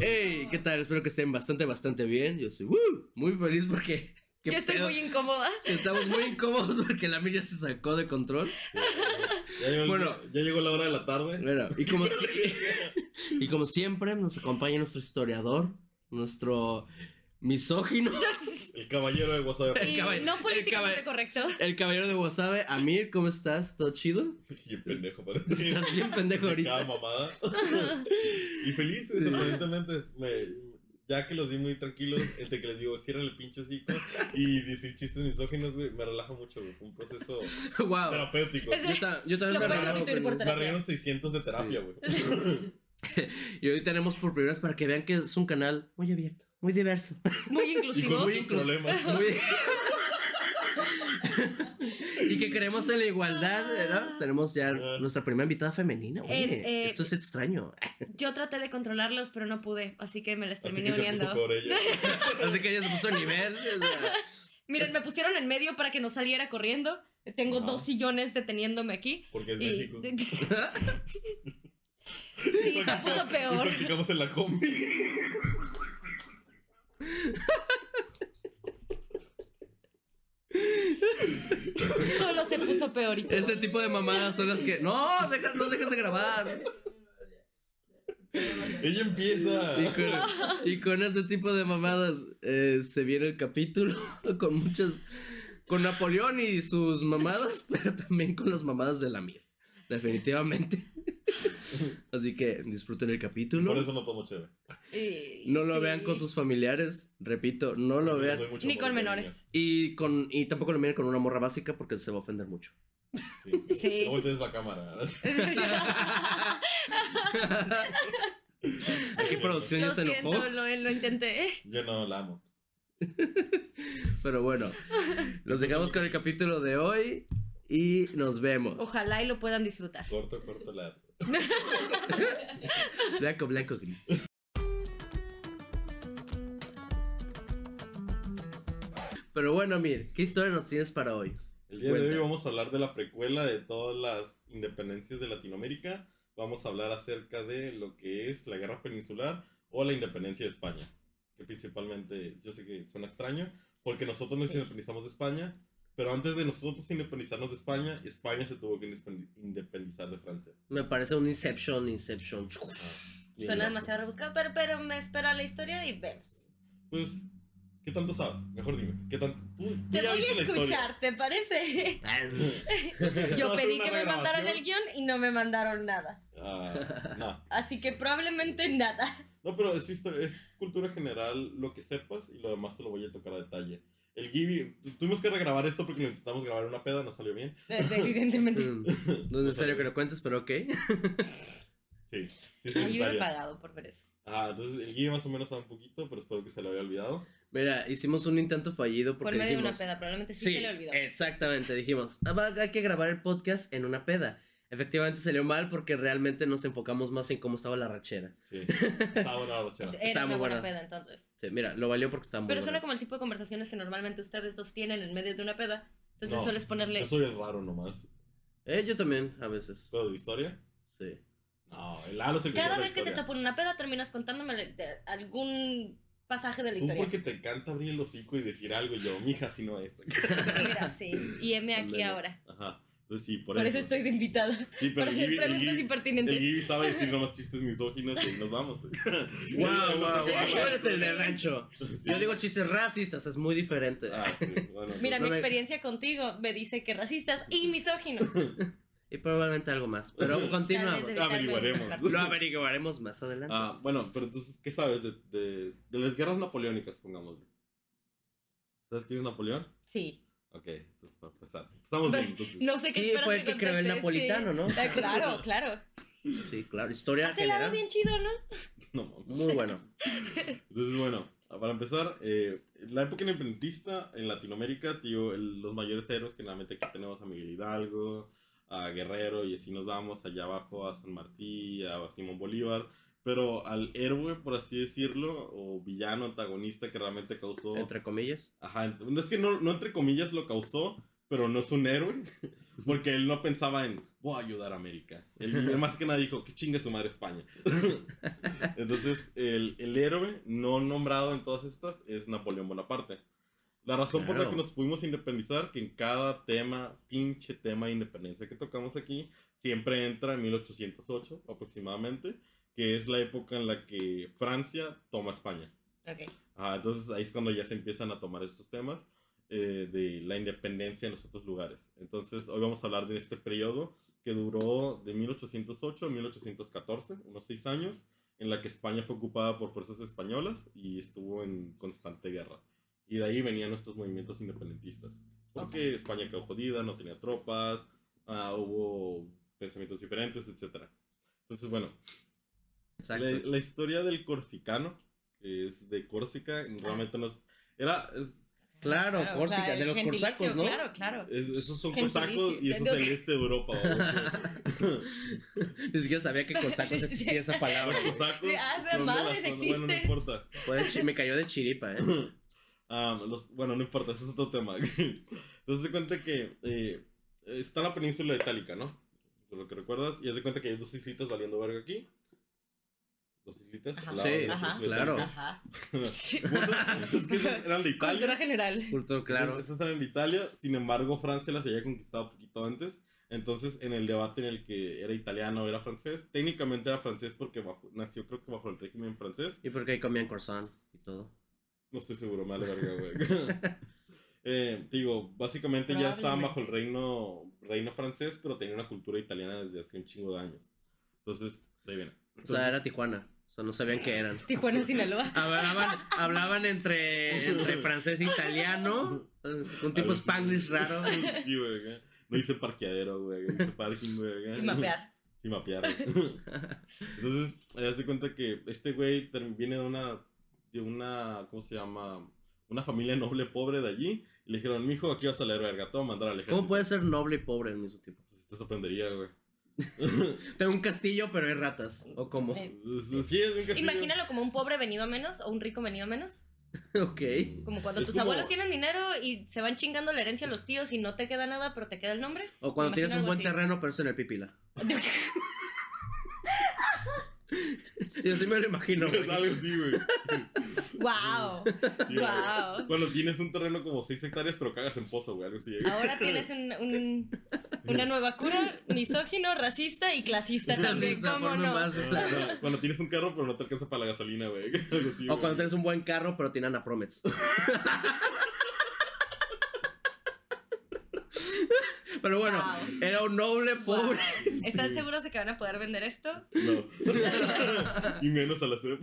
Hey, ¿qué tal? Espero que estén bastante, bastante bien. Yo soy muy feliz porque. ¿qué Yo estoy pedo? muy incómoda. Estamos muy incómodos porque la mía se sacó de control. Ya llegó, el- Bueno. ya llegó la hora de la tarde. Bueno, y como, si- y como siempre, nos acompaña nuestro historiador, nuestro misógino, El caballero de WhatsApp. El Y caball- no el políticamente correcto. el caballero de Wasabe. Amir, ¿cómo estás? ¿Todo chido? Y pendejo, parece. Estás bien pendejo Cada ahorita. mamada. y feliz, güey, sorprendentemente. Me, ya que los di muy tranquilos, entre que les digo, cierran el pinche hocico y decir chistes misóginos, güey, me relaja mucho, güey. Fue un proceso Wow. terapéutico. Yo, ta- yo también Lo me relajo Me arreglaron 600 de terapia, güey. Y hoy tenemos por primera vez para que vean que es un canal muy abierto, muy diverso. Muy Y con inclusivo. muy inclusivo. problemas. Muy- y que creemos en la igualdad, ¿no? Tenemos ya Ah. nuestra primera invitada femenina. Oye, El, eh, esto es extraño. Yo traté de controlarlos, pero no pude, así que me les terminé uniendo. Así que ella se puso a nivel. o sea, Miren, me pusieron en medio para que no saliera corriendo. Tengo dos sillones deteniéndome aquí. Porque es Y- México. Sí, se puso Y peor. practicamos en la combi. Solo se puso peor y peor. ese tipo de mamadas son las que. ¡No! Deja, ¡No dejes de grabar! Ella empieza. Y con, y con ese tipo de mamadas eh, se viene el capítulo con muchas. Con Napoleón y sus mamadas, pero también con las mamadas de la Mir. Definitivamente. Así que disfruten el capítulo. Por eso no tomo chévere. No lo sí. vean con sus familiares. Repito, no lo vean. Ni con menores. Y, con, y tampoco lo miren con una morra básica porque se va a ofender mucho. Sí. Sí. No voltees la cámara. Aquí producción ya se enojó. lo, lo intenté. Yo no la amo. Pero bueno, los dejamos con el capítulo de hoy y nos vemos. Ojalá y lo puedan disfrutar. Corto, corto, la. Blanco, blanco, gris. Pero bueno, Mir, ¿qué historia nos tienes para hoy? El día de hoy vamos a hablar de la precuela de todas las independencias de Latinoamérica. Vamos a hablar acerca de lo que es la guerra peninsular o la independencia de España. Que principalmente, yo sé que suena extraño, porque nosotros nos Sí. independizamos de España, pero antes de nosotros independizarnos de España, España se tuvo que independ- independizar de Francia. Me parece un Inception, Inception. Ah, Suena loco. demasiado rebuscado, pero, pero me espera la historia y vemos. Pues, ¿qué tanto sabes? Mejor dime, ¿qué tanto? Tú, tú Te voy a escuchar, ¿te parece? Yo ¿Vas a pedí que me mandaran el guion y no me mandaron nada. Ah, no. Así que probablemente nada. No, pero es, historia- es cultura general lo que sepas y lo demás te lo voy a tocar a detalle. El Gibi, tu- tuvimos que regrabar esto porque lo intentamos grabar en una peda, no salió bien. Evidentemente. Mm, No es necesario que lo cuentes, pero ok. Sí, sí, Ay, yo he pagado por ver eso. Ah, entonces el Gibi más o menos sabe un poquito, pero espero que se lo había olvidado. Mira, hicimos un intento fallido porque en medio de una dijimos... peda, probablemente sí, Sí, se le olvidó. exactamente. Dijimos, "Ah, va- hay que grabar el podcast en una peda. Efectivamente salió mal porque realmente nos enfocamos más en cómo estaba la rachera. Sí, estaba buena la rochera. Era Estaba una muy buena buena. peda entonces. Sí, mira, lo valió porque estaba muy Pero suena como el tipo de conversaciones que normalmente ustedes dos tienen en medio de una peda. Entonces No, sueles ponerle. Yo soy el raro nomás. Eh, yo también, a veces. ¿Pero de historia? Sí. No, el Lalo es el que Cada vez que te topo en una peda terminas contándome de- de algún pasaje de la Tú historia. porque te encanta abrir el hocico y decir algo y yo, mija, si no es. Mira, sí. Y M aquí ahora. Ajá. Entonces sí, por, Por, eso estoy de invitada. Sí, pero Para el el el Gibi sabe decir nomás chistes misóginos y nos vamos. Wow, wow, wow. Tú eres el de rancho. Sí. Yo digo chistes racistas, es muy diferente. Ah, sí, bueno, Mira, mi me- experiencia contigo me dice que racistas y misóginos. Y probablemente algo más. Pero continuamos. Averiguaremos. Lo averiguaremos más adelante. Ah, bueno, pero entonces, ¿qué sabes de, de, de las guerras napoleónicas, pongámosle? ¿Sabes quién es Napoleón? Sí. Ok, entonces, para empezar. Empezamos bien, entonces. No sé qué Sí, fue el que creó el napolitano, ¿no? Ah, Claro, claro. Sí, claro. Historia Has helado general. bien chido, ¿no? No, mames. Muy bueno. Entonces, bueno, para empezar, eh, la época independentista en Latinoamérica, tío, el- los mayores héroes que normalmente aquí tenemos a Miguel Hidalgo, a Guerrero, y así nos vamos allá abajo a San Martín, a Simón Bolívar, pero al héroe, por así decirlo, o villano, antagonista que realmente causó... Entre comillas. Ajá, es que no, no entre comillas lo causó, pero no es un héroe, porque él no pensaba en, voy a ayudar a América. Él, él más que nada dijo, que chingue su madre España. Entonces, el, el héroe no nombrado en todas estas es Napoleón Bonaparte. La razón por la Claro. que nos pudimos independizar, que en cada tema, pinche tema de independencia que tocamos aquí, siempre entra en 1808 aproximadamente, que es la época en la que Francia toma España. Ok. Ah, entonces ahí es cuando ya se empiezan a tomar estos temas eh, de la independencia en los otros lugares. Entonces hoy vamos a hablar de este periodo que duró de 1808 a 1814, unos seis años, en la que España fue ocupada por fuerzas españolas y estuvo en constante guerra. Y de ahí venían nuestros movimientos independentistas. Porque España quedó jodida, no tenía tropas, ah, hubo pensamientos diferentes, etc. Entonces, bueno, Exacto. la, la historia del corsicano, que es de Córsica, realmente nos... Era... es- Claro, Claro, Córsica, claro, de los corsacos, ¿no? Claro, claro. es- esos son Gentilicio. corsacos y eso es el este de Europa. Ni siquiera sabía que corsacos existía esa palabra. Los cosacos Ah, madres, zona- Bueno, no importa. Chi- me cayó de chiripa, ¿eh? Ah, los- bueno, no importa, ese es otro tema. Entonces se cuenta que eh, está la península itálica, ¿no? De lo que recuerdas. Y haz de cuenta que hay dos islitas valiendo verga aquí. Islitas. Ajá. la Sí, península claro. Ajá. Es que eran de Italia. Cultura general. Cultura, claro. Esas, esas eran de Italia, sin embargo Francia las había conquistado un poquito antes. Entonces, en el debate en el que era italiano o era francés, técnicamente era francés porque bajo- nació creo que bajo el régimen francés. Y porque ahí comían croissant y todo. No estoy seguro, me verga, güey. eh, digo, básicamente ya estaban bajo el reino, reino francés, pero tenían una cultura italiana desde hace un chingo de años. Entonces, ahí viene. O sea, era Tijuana. Sea, no sabían qué eran. Tijuana, Sinaloa. Hablaban, hablaban entre, entre francés e italiano. Un tipo así. spanglish raro. Sí, güey. acá. No dice parqueadero, güey. Dice parking, güey. Y mapear. Sí, mapear. güey. Entonces, haz de cuenta que este güey viene de una, de una, ¿cómo se llama? Una familia noble pobre de allí. Y le dijeron, mijo, aquí vas a leer verga, te voy a mandar al ejército. ¿Cómo puede ser noble y pobre al mismo tiempo? Te sorprendería, güey. Tengo un castillo, pero hay ratas. ¿O cómo? Eh, Sí, es un castillo. Imagínalo como un pobre venido a menos o un rico venido a menos. Ok. Como cuando Es tus como- abuelos tienen dinero y se van chingando la herencia a los tíos y no te queda nada, pero te queda el nombre. O cuando tienes un buen así. terreno, pero es en el pipila. Y así me lo imagino, güey. Es algo así, güey. ¡Wow! Sí. Cuando tienes un terreno como 6 hectáreas, pero cagas en pozo, güey. Algo así. güey. Ahora tienes un, un- una nueva cura, misógino, racista y clasista también, Racista, ¿cómo no? más, claro. cuando- tienes un carro, pero no te alcanza para la gasolina, güey. O güey. cuando tienes un buen carro, pero tiene Anapromets. Pero bueno, Wow. era un noble pobre. ¿Están Sí. seguros de que van a poder vender esto? No. y menos a la CEP.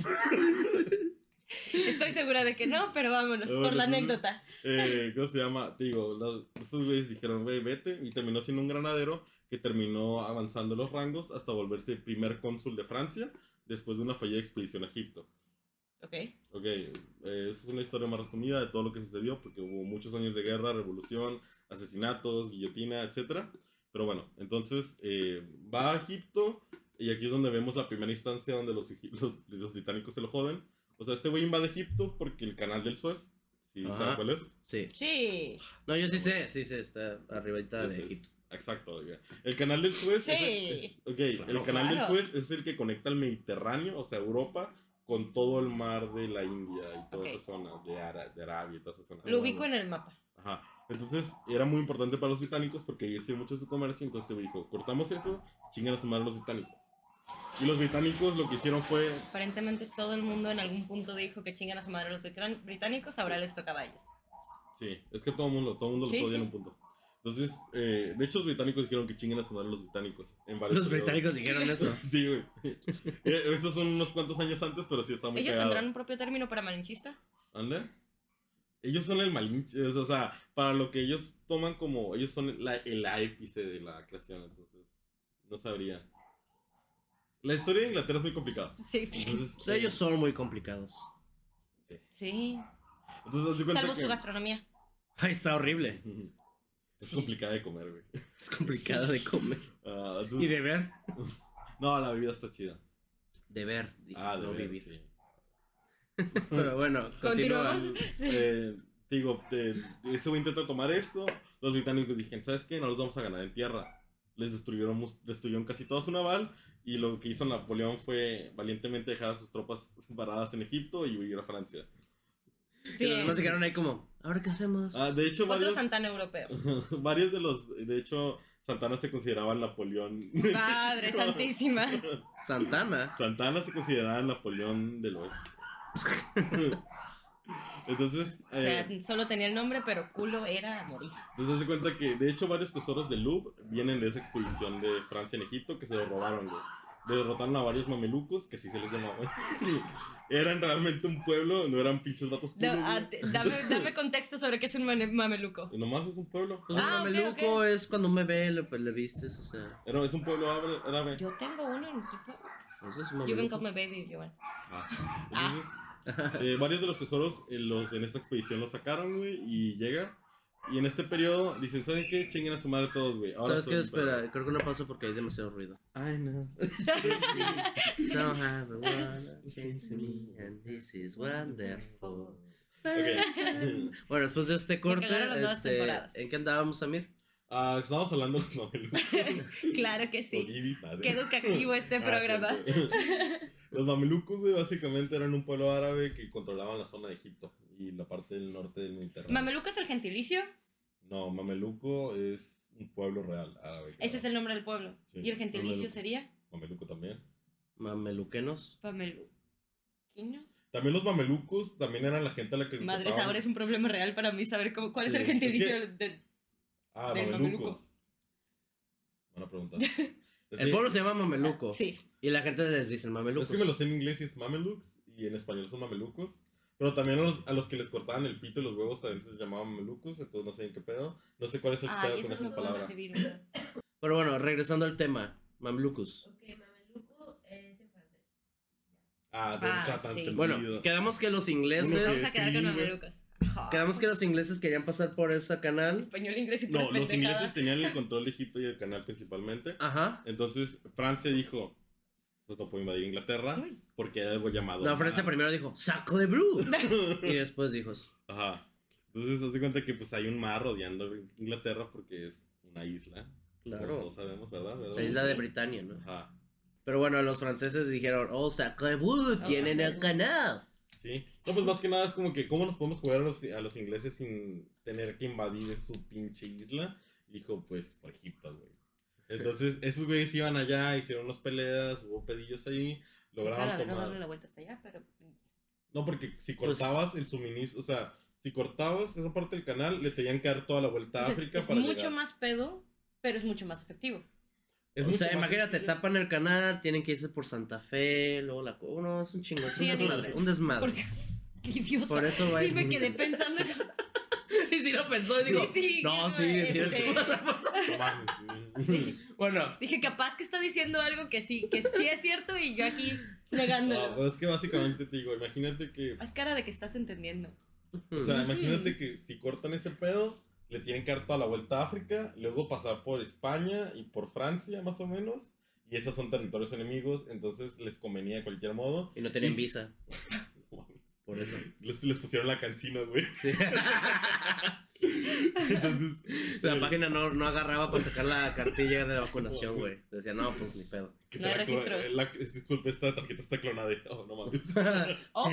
Estoy segura de que no, pero vámonos, por la entonces- anécdota. Eh, ¿Cómo se llama? Digo, los- estos güeyes dijeron, güey, vete. Y terminó siendo un granadero que terminó avanzando los rangos hasta volverse el primer cónsul de Francia después de una fallida expedición a Egipto. Ok. Ok, eh, es una historia más resumida de todo lo que sucedió, porque hubo muchos años de guerra, revolución, asesinatos, guillotina, etc. Pero bueno, entonces eh, va a Egipto y aquí es donde vemos la primera instancia donde los, los británicos se lo joden. O sea, este güey invade Egipto porque el canal del Suez, ¿sí Ajá. saben cuál es? Sí. Sí. No, yo sí sé, sí sé, está arribita de Egipto. Exacto, oiga. El canal del Suez. Sí. es el- es- ok, el Claro. canal del. Suez es el que conecta al Mediterráneo, o sea, Europa, con todo el mar de la India y toda Ok. esa zona, de, Ara- de Arabia y toda esa zona. Lo ubico en el mapa. Ajá. Entonces era muy importante para los británicos porque ahí hacía mucho su comercio. Entonces te dijo: cortamos eso, chingan a su madre los británicos. Y los británicos lo que hicieron fue. Aparentemente todo el mundo en algún punto dijo que chingan a su madre los britán- británicos, ahora les toca a ellos. Sí, es que todo el mundo, todo el mundo Sí, los odia sí. en un punto. Entonces, eh, de hecho, los británicos dijeron que chinguen a su madre los británicos. En varios Los periodos. británicos dijeron eso. Sí, güey. Eh, Esos son unos cuantos años antes, pero sí está muy ¿Ellos cagado. tendrán un propio término para malinchista? ¿Ande? Ellos son el malinche, o sea, para lo que ellos toman como, ellos son la, el ápice de la creación, entonces, no sabría. La historia de Inglaterra es muy complicada. Sí. Entonces, ellos son muy complicados. Sí. entonces Salvo que- su gastronomía. Ay, está horrible. Es Sí. complicada de comer, güey. Es complicado de comer. Ah, entonces- Y de ver. No, la bebida está chida. De ver, dije, Ah, de no ver, vivir. sí. Pero bueno, continúa. Continuamos. Eh, digo, te- ese güey intenta tomar esto. Los británicos dijeron, ¿sabes qué? No los vamos a ganar en tierra. Les destruyeron, destruyeron casi todo su naval. Y lo que hizo Napoleón fue valientemente dejar a sus tropas paradas en Egipto y huir a Francia. Y los se quedaron ahí como, ¿ahora qué hacemos? Ah, de hecho, Otro varios, Santana europeo. varios de los. De hecho, Santana se consideraba Napoleón. Padre santísima. Santana. Santana se consideraba Napoleón del Oeste. Entonces, O sea, eh, solo tenía el nombre, pero culo era a morir. entonces se cuenta que de hecho varios tesoros del Louvre vienen de esa expedición de Francia en Egipto que se los robaron, güey. Le derrotaron a varios mamelucos, que sí se les llamaban. Eran realmente un pueblo, no eran pinches datos Da- culos, ah, güey. te- dame, dame contexto sobre qué es un mameluco. Y nomás es un pueblo. Pues un Ah, mameluco ok. es cuando un bebé le, le vistes, o sea. Era, es un pueblo árabe. Yo tengo uno en tipo. Eso es un You can mameluco. call me baby, Joan. Ah, Entonces, eh, varios de los tesoros eh, los, en esta expedición los sacaron, güey, y llega. Y en este periodo dicen, ¿saben qué? Chinguen a su madre todos, güey. Ahora ¿Sabes qué? Espera, perro". creo que no paso porque hay demasiado ruido. Ay, no. So have a wanna chase me and this is wonderful. Ok. Bueno, después de este corte, este. ¿en qué andábamos, Amir? Ah, estábamos hablando de los mamelucos. Claro que sí. Qué educativo este Ah, programa. Los mamelucos, güey, básicamente eran un pueblo árabe que controlaban la zona de Egipto y la parte del norte del Mediterráneo. ¿Mameluco es el gentilicio? No, mameluco es un pueblo real árabe. Ese es el nombre del pueblo. Sí, ¿Y el gentilicio mameluco. sería? Mameluco también. Mameluquenos. ¿Mameluquinos? También los mamelucos también eran la gente a la que Madres, tocaban- ahora es un problema real para mí saber cómo, cuál Sí, es el es gentilicio que- de... Ah, del mamelucos. mameluco. Buena pregunta. El pueblo se llama Mameluco. Sí. Y la gente les dice Mamelucos. Es que me lo sé en inglés y es mamelux y en español son mamelucos. Pero también a los, a los que les cortaban el pito y los huevos a veces se llamaban mamelucos, entonces no sé en qué pedo. No sé cuál es el Ay, pedo eso con esas palabras. Pero bueno, regresando al tema. Mamelucos. Ok, mameluco es en francés. Ah, Ah, está tan sí. entendido. Bueno, quedamos que los ingleses. Vamos a quedar con mamelucos. Quedamos que los ingleses querían pasar por ese canal. Español, inglés y No, puras los pendejadas. ingleses tenían el control de Egipto y el canal principalmente. Ajá. Entonces Francia dijo, pues no puedo invadir Inglaterra Uy. porque hay algo llamado... No, Francia mar". primero dijo, saco de Bru. y después dijo, Ajá. Entonces hace cuenta que pues hay un mar rodeando Inglaterra porque es una isla. Como claro, todos sabemos, ¿verdad? ¿Verdad? la isla de Britania, ¿no? Ajá. Pero bueno, los franceses dijeron, oh, saco de Bru, tienen el canal. Sí. No, pues más que nada es como que, ¿cómo nos podemos jugar a los, a los ingleses sin tener que invadir su pinche isla? Dijo, pues, por Egipto, güey. Entonces, esos güeyes iban allá, hicieron unas peleas, hubo pedillos ahí, no darle tomar... la vuelta hasta allá, pero... No, porque si Pues- cortabas el suministro, o sea, si cortabas esa parte del canal, le tenían que dar toda la vuelta a África es para mucho llegar. más pedo, pero es mucho más efectivo. Es o sea, imagínate, sencillo. tapan el canal, tienen que irse por Santa Fe, luego la... co- No, es un chingo, es un desmadre, un desmadre. Qué idiota. Por eso va Y me quedé pensando... y si lo pensó y digo, Sí, sí, no, sí, este- tienes que sí. Bueno, Dije, capaz que está diciendo algo que sí, que sí es cierto y yo aquí negándolo. No, pero es que básicamente te digo, imagínate que Haz cara de que estás entendiendo. O sea, imagínate que si cortan ese pedo, le tienen que dar toda la vuelta a África, luego pasar por España y por Francia, más o menos. Y esos son territorios enemigos, entonces les convenía de cualquier modo. y no tenían Y- visa, por eso. Les, les pusieron la cancina, güey. Sí. Entonces, La página no, no agarraba para sacar la cartilla de vacunación, güey. Decía, no, pues ni pedo. que No hay la registros. la- disculpe, esta tarjeta está clonada. Oh, no mames. Oh.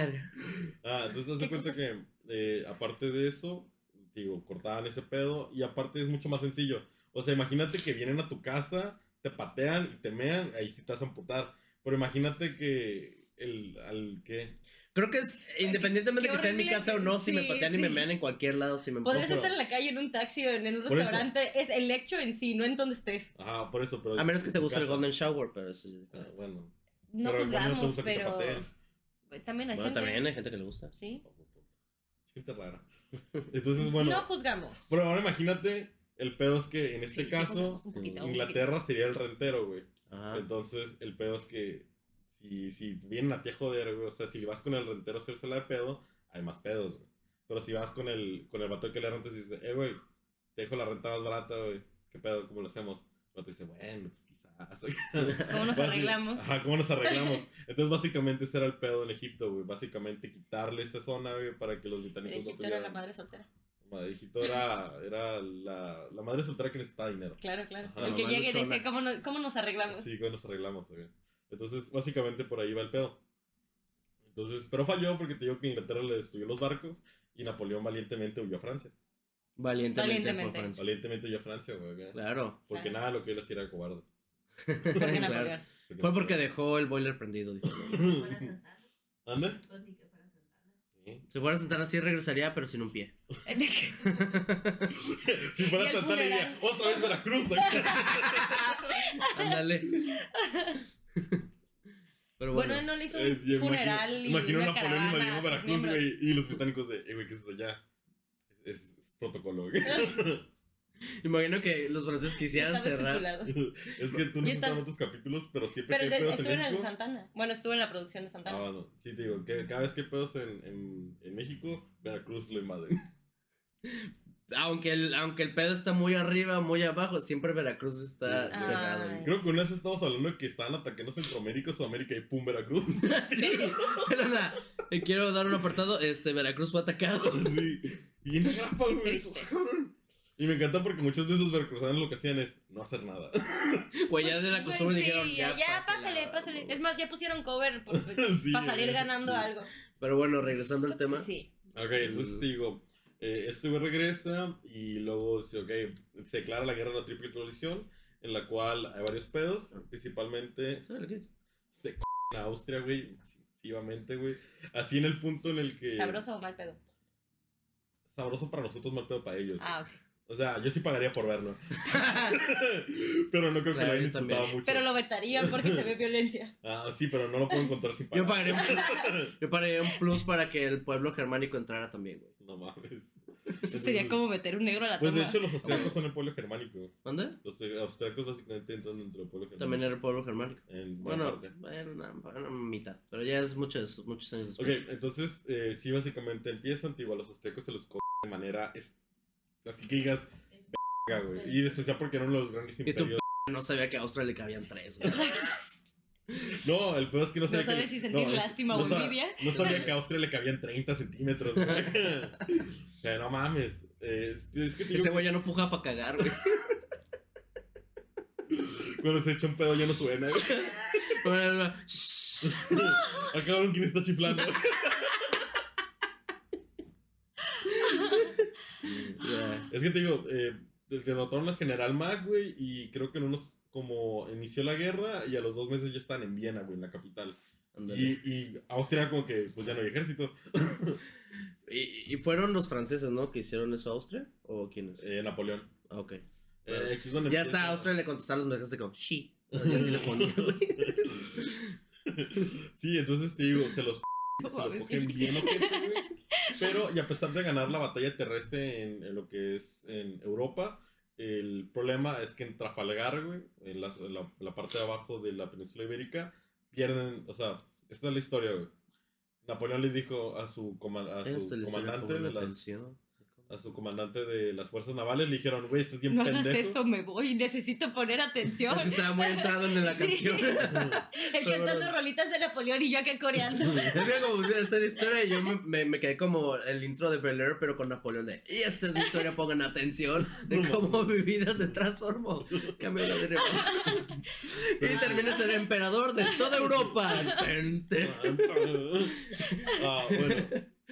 Ah, entonces haz de ¿Qué cuenta cosas? que, eh, aparte de eso, digo, cortaban ese pedo y aparte es mucho más sencillo. O sea, imagínate que vienen a tu casa, te patean y te mean, ahí sí te vas a amputar. Pero imagínate que el, al que... Creo que es, independientemente de que esté en mi casa o no, si me sí, patean y me mean en cualquier lado, si me Podrías estar en la calle, en un taxi o en un Por eso. restaurante. Es el hecho en sí, no en donde estés. Ajá, por eso, pero... A menos que te guste el. Golden Shower, pero eso es Ah, bueno. No Pero no juzgamos, pero. También hay Bueno, gente. también hay gente que le gusta. Sí. Gente rara. Entonces, bueno... No juzgamos. Pero ahora imagínate, el pedo es que en este Sí, sí caso, un poquito, Inglaterra sería el rentero, güey. Ajá. Entonces, el pedo es que si, si vienen a ti a joder, güey, o sea, si vas con el rentero a hacerse la de pedo, hay más pedos, güey. Pero si vas con el, con el vato que le rentas y dices, eh, güey, te dejo la renta más barata, güey, ¿qué pedo? ¿Cómo lo hacemos? El vato dice, bueno, pues ¿Cómo nos arreglamos? Ajá, ¿cómo nos arreglamos? Entonces, básicamente, ese era el pedo en Egipto, güey. Básicamente, quitarle esa zona, güey, para que los británicos no Egipto era la pudieran- madre soltera. Egipto era, era la, la madre soltera que necesitaba dinero. Claro, claro. Ajá, el que llegue y dice, ¿cómo, no- ¿cómo nos arreglamos? Sí, ¿cómo nos arreglamos, güey? Entonces, básicamente, por ahí va el pedo. Entonces, pero falló porque te digo que Inglaterra le destruyó los barcos y Napoleón valientemente huyó a Francia. Valientemente. Valientemente. Francia. Valientemente huyó a Francia, güey. güey. Claro. Porque Claro. nada, lo que él hacía era cobarde. Claro. Fue porque dejó el boiler prendido. dice. ¿Ande? Pues ni que fuera Santana. Sí. Si fuera a Santana sí regresaría, pero sin un pie. Si fuera el Santana diría, otra vez Veracruz. Ándale. Pero bueno. bueno, él no le hizo Eh, un funeral imagino, y imagino una Napoleón caravana a sus Veracruz, güey, y los británicos de, eh, güey, ¿qué es allá? Es, es- es protocolo, güey. Imagino que los franceses quisieran cerrar. es que tú no en otros capítulos, pero siempre Pero que hay pedos en estuvo en el de México... Santana. Bueno, estuvo en la producción de Santana. Ah, bueno, sí te digo, que cada vez que hay pedos en, en, en México, Veracruz lo invaden. Aunque el, aunque el pedo está muy arriba, muy abajo, siempre Veracruz está cerrado. Creo que una vez estamos hablando de que estaban atacando Centroamérica, Sudamérica y pum, Veracruz. Sí, pero nada, quiero dar un apartado. Este, Veracruz fue atacado. sí. Y en la grapa, güey. cabrón. Y me encanta porque muchas veces los veracruzanos lo que hacían es no hacer nada. Güey, ya de la costumbre sí, dijeron. ya, ya, pásale, pásale. Es más, ya pusieron cover por- Sí, para salir güey, ganando sí. algo. Pero bueno, regresando al tema. Sí. Ok, entonces te digo, eh, este güey regresa y luego dice, ok, se declara la guerra de la triple coalición, en la cual hay varios pedos, principalmente se c a Austria, güey, masivamente, güey. Así en el punto en el que... ¿Sabroso o mal pedo? Sabroso para nosotros, mal pedo para ellos. Ah, ok. O sea, yo sí pagaría por verlo. pero no creo que lo hayan disfrutado también. mucho. Pero lo vetarían porque se ve violencia. Ah, sí, pero no lo puedo encontrar sin pagar. Yo pagaría, un, yo pagaría un plus para que el pueblo germánico entrara también, güey. No mames. Eso sería como meter un negro a la Pues de hecho los austriacos son el pueblo germánico. ¿Dónde? Los eh, austriacos básicamente entran dentro del pueblo germánico. También era el pueblo germánico. En Bueno, bueno, una, una mitad. Pero ya es muchos, muchos años Ok, después. entonces sí, sí, básicamente empiezan, tipo, a los austriacos se los co de manera. Así que digas, "Verga, güey. Y en especial porque eran los grandes Y tú, imperios. No sabía que a Austria le cabían tres, güey. No, el peor es que no No sabía. sabes que, si sentir es- lástima o sa- envidia. No sabía que a Austria le cabían 30 centímetros. güey. o sea, no mames. Eh, es, es que te digo Ese güey ya no puja para cagar, güey. cuando se echa un pedo ya no suena. güey. Bueno, no, Acabaron quién está chiflando. Es que te digo, eh, derrotaron al general Mack, güey, y creo que en unos, como inició la guerra y a los dos meses ya están en Viena, güey, en la capital. Y, y Austria como que, pues ya no hay ejército. Y, y fueron los franceses, ¿no? Que hicieron eso a Austria. ¿O quiénes? Eh, Napoleón. Ah, ok. Eh, Ya empieza- está, a Austria le contestaron los mensajes como, sí. Así le ponía, güey. sí, entonces te digo, se los, se lo cogen bien güey. Pero, y a pesar de ganar la batalla terrestre en, en lo que es en Europa, el problema es que en Trafalgar, güey, en la, la- la parte de abajo de la península ibérica, pierden, o sea, esta es la historia, güey. Napoleón le dijo a su, coma- a su comandante de las. A su comandante de las fuerzas navales le dijeron, güey, estás bien No hagas pendejo. eso, me voy. Necesito poner atención. Estaba muy entrado en la Sí. canción. El cantando rolitas de Napoleón y yo acá coreando. Es que como esta historia, yo me, me, me quedé como el intro de Bel Air, pero con Napoleón de, y esta es mi historia, pongan atención, de No cómo mi vida se transformó. Cambió la dirección. y terminé ser emperador de toda Europa. Ah, bueno,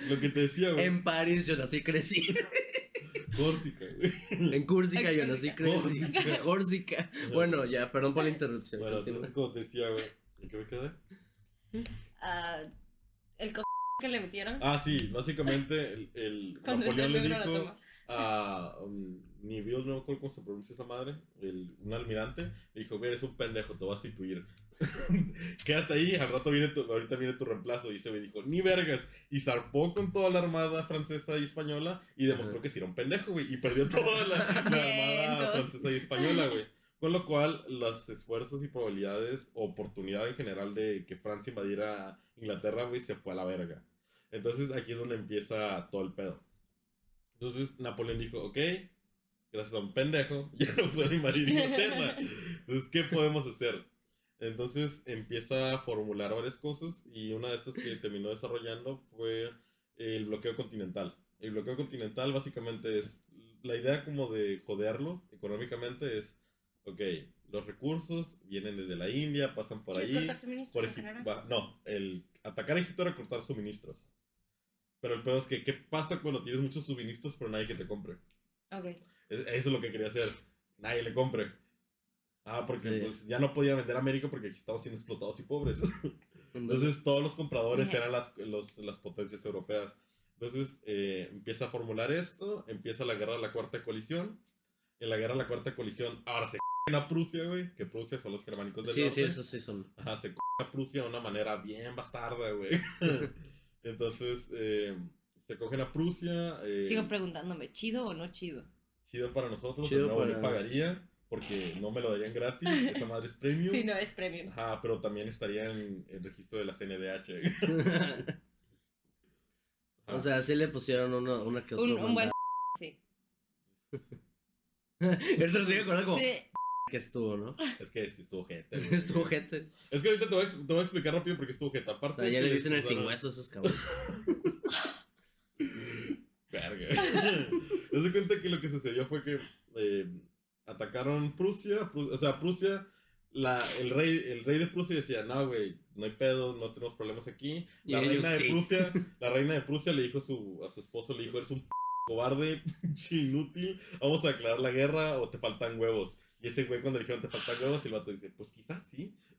lo que te decía, güey. En París yo nací y crecí. Córsica, güey. En Cúrsica En yo nací y Córsica. crecí. Córsica. Bueno, ya, perdón por la interrupción. Bueno, entonces como te decía, güey. ¿En qué me quedé? Ah, el co que le metieron. Ah, sí, básicamente el, el Napoleón el le dijo a um, Neville, no me acuerdo cómo se pronuncia esa madre, el, un almirante, le dijo, eres un pendejo, te voy a instituir. Quédate ahí, al rato viene tu, ahorita viene tu reemplazo. Y ese güey dijo, ni vergas. Y zarpó con toda la armada francesa y española y demostró Ajá. que sí era un pendejo, güey. Y perdió toda la, la armada francesa y española, güey. Con lo cual, los esfuerzos y probabilidades, oportunidad en general de que Francia invadiera Inglaterra, güey, se fue a la verga. Entonces aquí es donde empieza todo el pedo. Entonces Napoleón dijo, ok, gracias a un pendejo, ya no puede invadir Inglaterra. Entonces, ¿qué podemos hacer? Entonces empieza a formular varias cosas y una de estas que terminó desarrollando fue el bloqueo continental. El bloqueo continental básicamente es la idea como de joderlos económicamente es, ok, los recursos vienen desde la India, pasan por ¿Quieres ahí. Por Egipto, no, el atacar a Egipto era cortar suministros. Pero el peor es que, ¿qué pasa cuando tienes muchos suministros pero nadie que te compre? Ok. Es- eso es lo que quería hacer. Nadie le compre. Ah, porque Sí. pues, ya no podía vender a América porque aquí estaban siendo explotados y pobres. Entonces todos los compradores eran las, los- las potencias europeas. Entonces eh, empieza a formular esto, empieza la guerra de la cuarta coalición. En la guerra de la cuarta coalición, ahora se a Prusia, güey, que Prusia son los germánicos del Sí, norte. sí, eso sí son. Ajá, se a Prusia de una manera bien bastarda, güey. Entonces, eh, se cogen a Prusia. eh, Sigo preguntándome, ¿chido o no chido? chido para nosotros, Chido nuevo para- pagaría, porque no me lo darían gratis, esa madre es premium. Sí, no, es premium. Ajá, pero también estaría en el registro de la CNDH. O sea, sí le pusieron una, una que otra. Un, un buen... Sí. Él se lo sigue acordando como Sí. que estuvo, ¿no? es que sí estuvo gente. estuvo gente. Es que ahorita te voy, a, te voy a explicar rápido porque estuvo gente. O Aparte sea, de ya le dicen el sin hueso a esos cabrones. Verga. Te das cuenta que lo que sucedió fue que eh, atacaron Prusia, Pru- o sea, Prusia, la, el, rey, el rey de Prusia decía, no, güey, no hay pedo, no tenemos problemas aquí. La reina de sí. Prusia, la reina de Prusia le dijo a su, a su esposo, le dijo, eres un p- cobarde, pinche inútil, vamos a declarar la guerra o te faltan huevos. Y ese güey cuando le dijeron te faltan huevos, el vato dice, pues quizás sí.